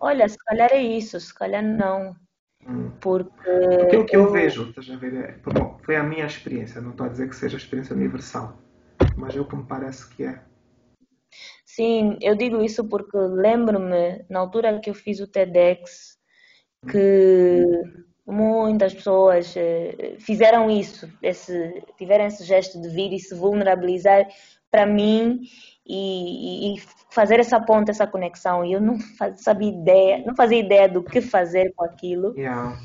Olha, se calhar é isso, se calhar não. Hum. Porque, Porque o que eu, eu vejo, estás a ver, é, bom, foi a minha experiência, não estou a dizer que seja a experiência universal, mas é o que me parece que é. Sim, eu digo isso porque lembro-me, na altura que eu fiz o TEDx, que muitas pessoas eh, fizeram isso, esse, tiveram esse gesto de vir e se vulnerabilizar para mim e, e, fazer essa ponte, essa conexão. E eu não sabia ideia, não fazia ideia do que fazer com aquilo. Yeah.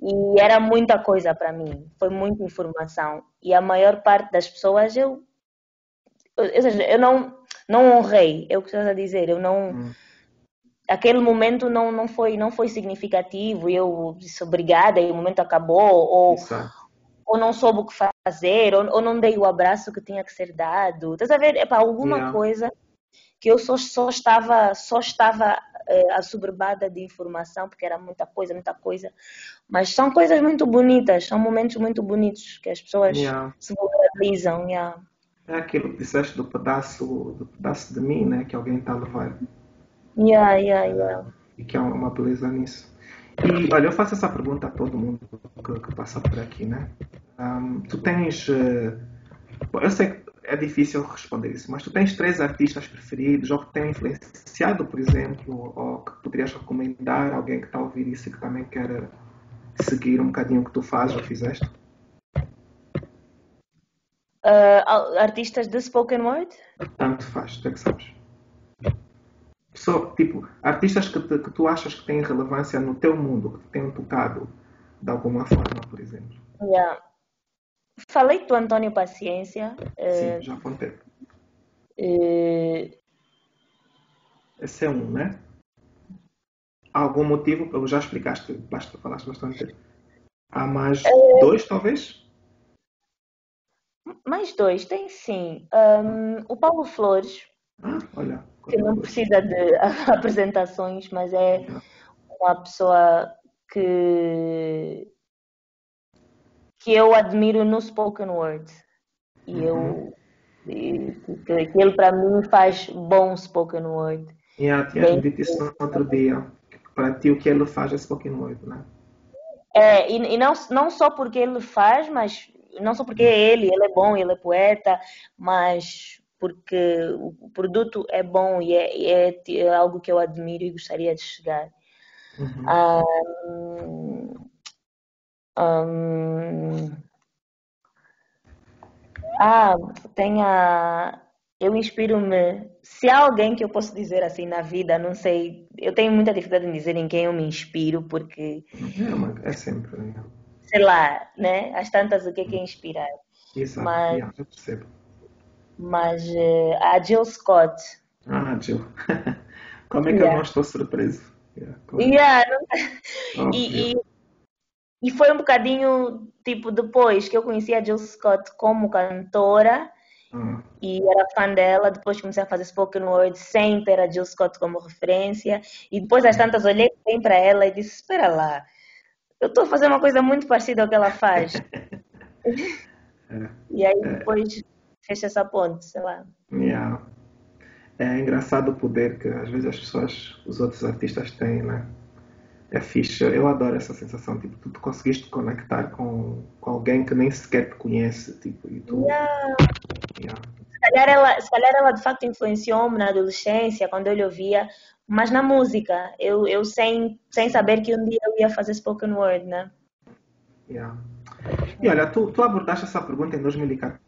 E era muita coisa para mim, foi muita informação. E a maior parte das pessoas eu, ou seja, eu não não honrei, é o que estás a dizer, eu não hum. Aquele momento não não foi não foi significativo, eu disse obrigada e o momento acabou ou Exato ou não soube o que fazer, ou, ou, não dei o abraço que tinha que ser dado. Estás a ver? É para alguma yeah. coisa que eu só, só estava, só estava é, assoberbada de informação, porque era muita coisa, muita coisa. Mas são coisas muito bonitas, são momentos muito bonitos que as pessoas yeah. se vulnerabilizam. Yeah. É aquilo que disseste do pedaço, do pedaço de mim, né? Que alguém está a levar. Yeah, yeah, yeah. E que há uma beleza nisso. E olha, eu faço essa pergunta a todo mundo que, que passa por aqui, né? Um, tu tens. Uh, eu sei que é difícil responder isso, mas tu tens três artistas preferidos ou que têm influenciado, por exemplo, ou que poderias recomendar alguém que está a ouvir isso e que também quer seguir um bocadinho o que tu fazes ou fizeste? Uh, artistas de spoken word? Tanto faz, tu é que sabes. Pessoa, tipo, artistas que, te, que tu achas que têm relevância no teu mundo, que te tenham tocado de alguma forma, por exemplo. Yeah. Falei do Antônio Paciência. Sim, uh, já contei. Uh, Esse é um, né? Há algum motivo? Já explicaste, basta falaste bastante. Há mais uh, dois, talvez? Mais dois, tem sim. Um, o Paulo Flores. Ah, olha. Que não precisa de apresentações, mas é uma pessoa que que eu admiro no spoken word. E uhum. eu que, que ele para mim faz bom spoken word. Yeah, tinha dito isso no outro dia. Para ti o que ele faz é spoken word, né? É, e, e não, não só porque ele faz, mas não só porque é ele, ele é bom, ele é poeta, mas porque o produto é bom e é, é, é algo que eu admiro e gostaria de chegar. Uhum. Um, um... Ah, tem a. Eu inspiro-me. Se há alguém que eu posso dizer assim na vida, não sei. Eu tenho muita dificuldade em dizer em quem eu me inspiro, porque. É, é sempre. Né? Sei lá, né? As tantas, o que é que é inspirar? Exato, mas, eu percebo. Mas uh, a Jill Scott. Ah, Jill. Como é que yeah. eu não estou surpreso? Yeah, yeah não... e, e e foi um bocadinho, tipo, depois que eu conheci a Jill Scott como cantora hum. e era fã dela, depois comecei a fazer spoken word sem ter a Jill Scott como referência. E depois, às tantas, olhei bem para ela e disse: Espera lá, eu estou a fazer uma coisa muito parecida ao que ela faz. é. E aí depois fecha essa ponte, sei lá. Yeah. É engraçado o poder que às vezes as pessoas, os outros artistas têm, né? É fixe. Eu adoro essa sensação. Tipo, tu, tu conseguiste conectar com, com alguém que nem sequer te conhece. Tipo, e tu... Yeah. Yeah. Se, calhar ela, se calhar ela de facto influenciou-me na adolescência, quando eu lhe ouvia, mas na música. Eu, eu sem, sem saber que um dia eu ia fazer spoken word, né? Yeah. E olha, tu, tu abordaste essa pergunta em 2014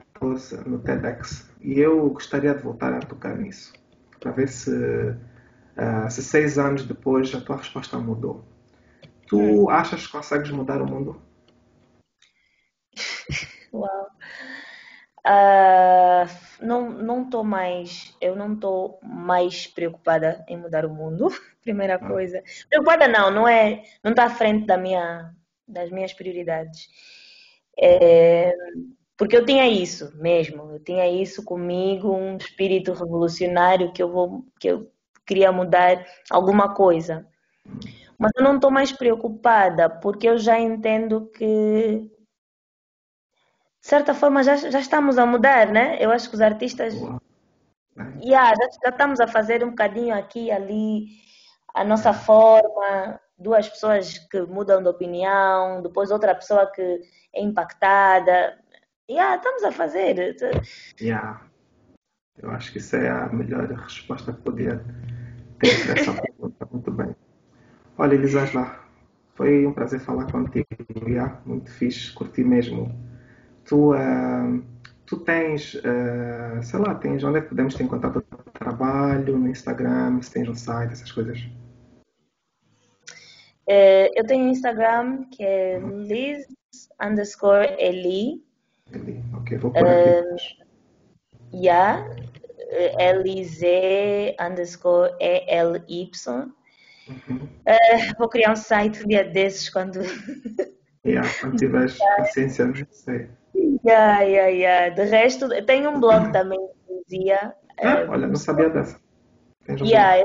no TEDx e eu gostaria de voltar a tocar nisso, para ver se, uh, se seis anos depois a tua resposta mudou. Tu hum. achas que consegues mudar o mundo? Uau. Uh, não não estou mais eu não estou mais preocupada em mudar o mundo primeira ah. coisa preocupada não não é não está à frente da minha das minhas prioridades é, porque eu tinha isso mesmo eu tinha isso comigo um espírito revolucionário que eu vou que eu queria mudar alguma coisa mas eu não estou mais preocupada porque eu já entendo que de certa forma já, já estamos a mudar, né? Eu acho que os artistas yeah, já, já estamos a fazer um bocadinho aqui e ali a nossa forma, duas pessoas que mudam de opinião, depois outra pessoa que é impactada. Yeah, estamos a fazer. Yeah. Eu acho que isso é a melhor resposta que podia ter para essa pergunta. Muito bem. Olha, Elisângela, foi um prazer falar contigo. Yeah? Muito fixe, curti mesmo tu, uh, tu tens, uh, sei lá, tens onde é que podemos ter contato o trabalho, no Instagram, se tens um site, essas coisas? É, eu tenho um Instagram que é uhum. Liz underscore Eli. Ok, vou pôr aqui. Yeah, L-I-Z underscore E-L-Y. Uhum. Uh, vou criar um site um dia desses quando. yeah, quando tiveres paciência, não sei. Yeah, yeah, yeah. De resto, tenho um blog também de poesia. Ah, olha, não sabia dessa. Yeah,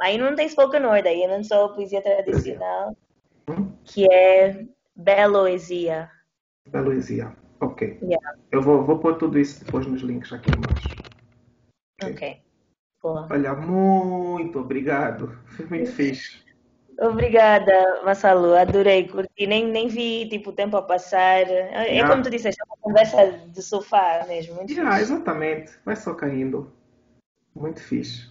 aí não tem spoken word, aí não sou poesia tradicional, hum? que é Beloesia. Beloesia, ok. Yeah. Eu vou, vou pôr tudo isso depois nos links aqui embaixo. Ok. okay. Boa. Olha, muito obrigado. Foi muito fixe. Obrigada, Massalu. Adorei, curti. Nem, nem vi tipo, o tempo a passar. É yeah. como tu disseste, é uma conversa de sofá mesmo. Muito yeah, exatamente. Vai só caindo. Muito fixe.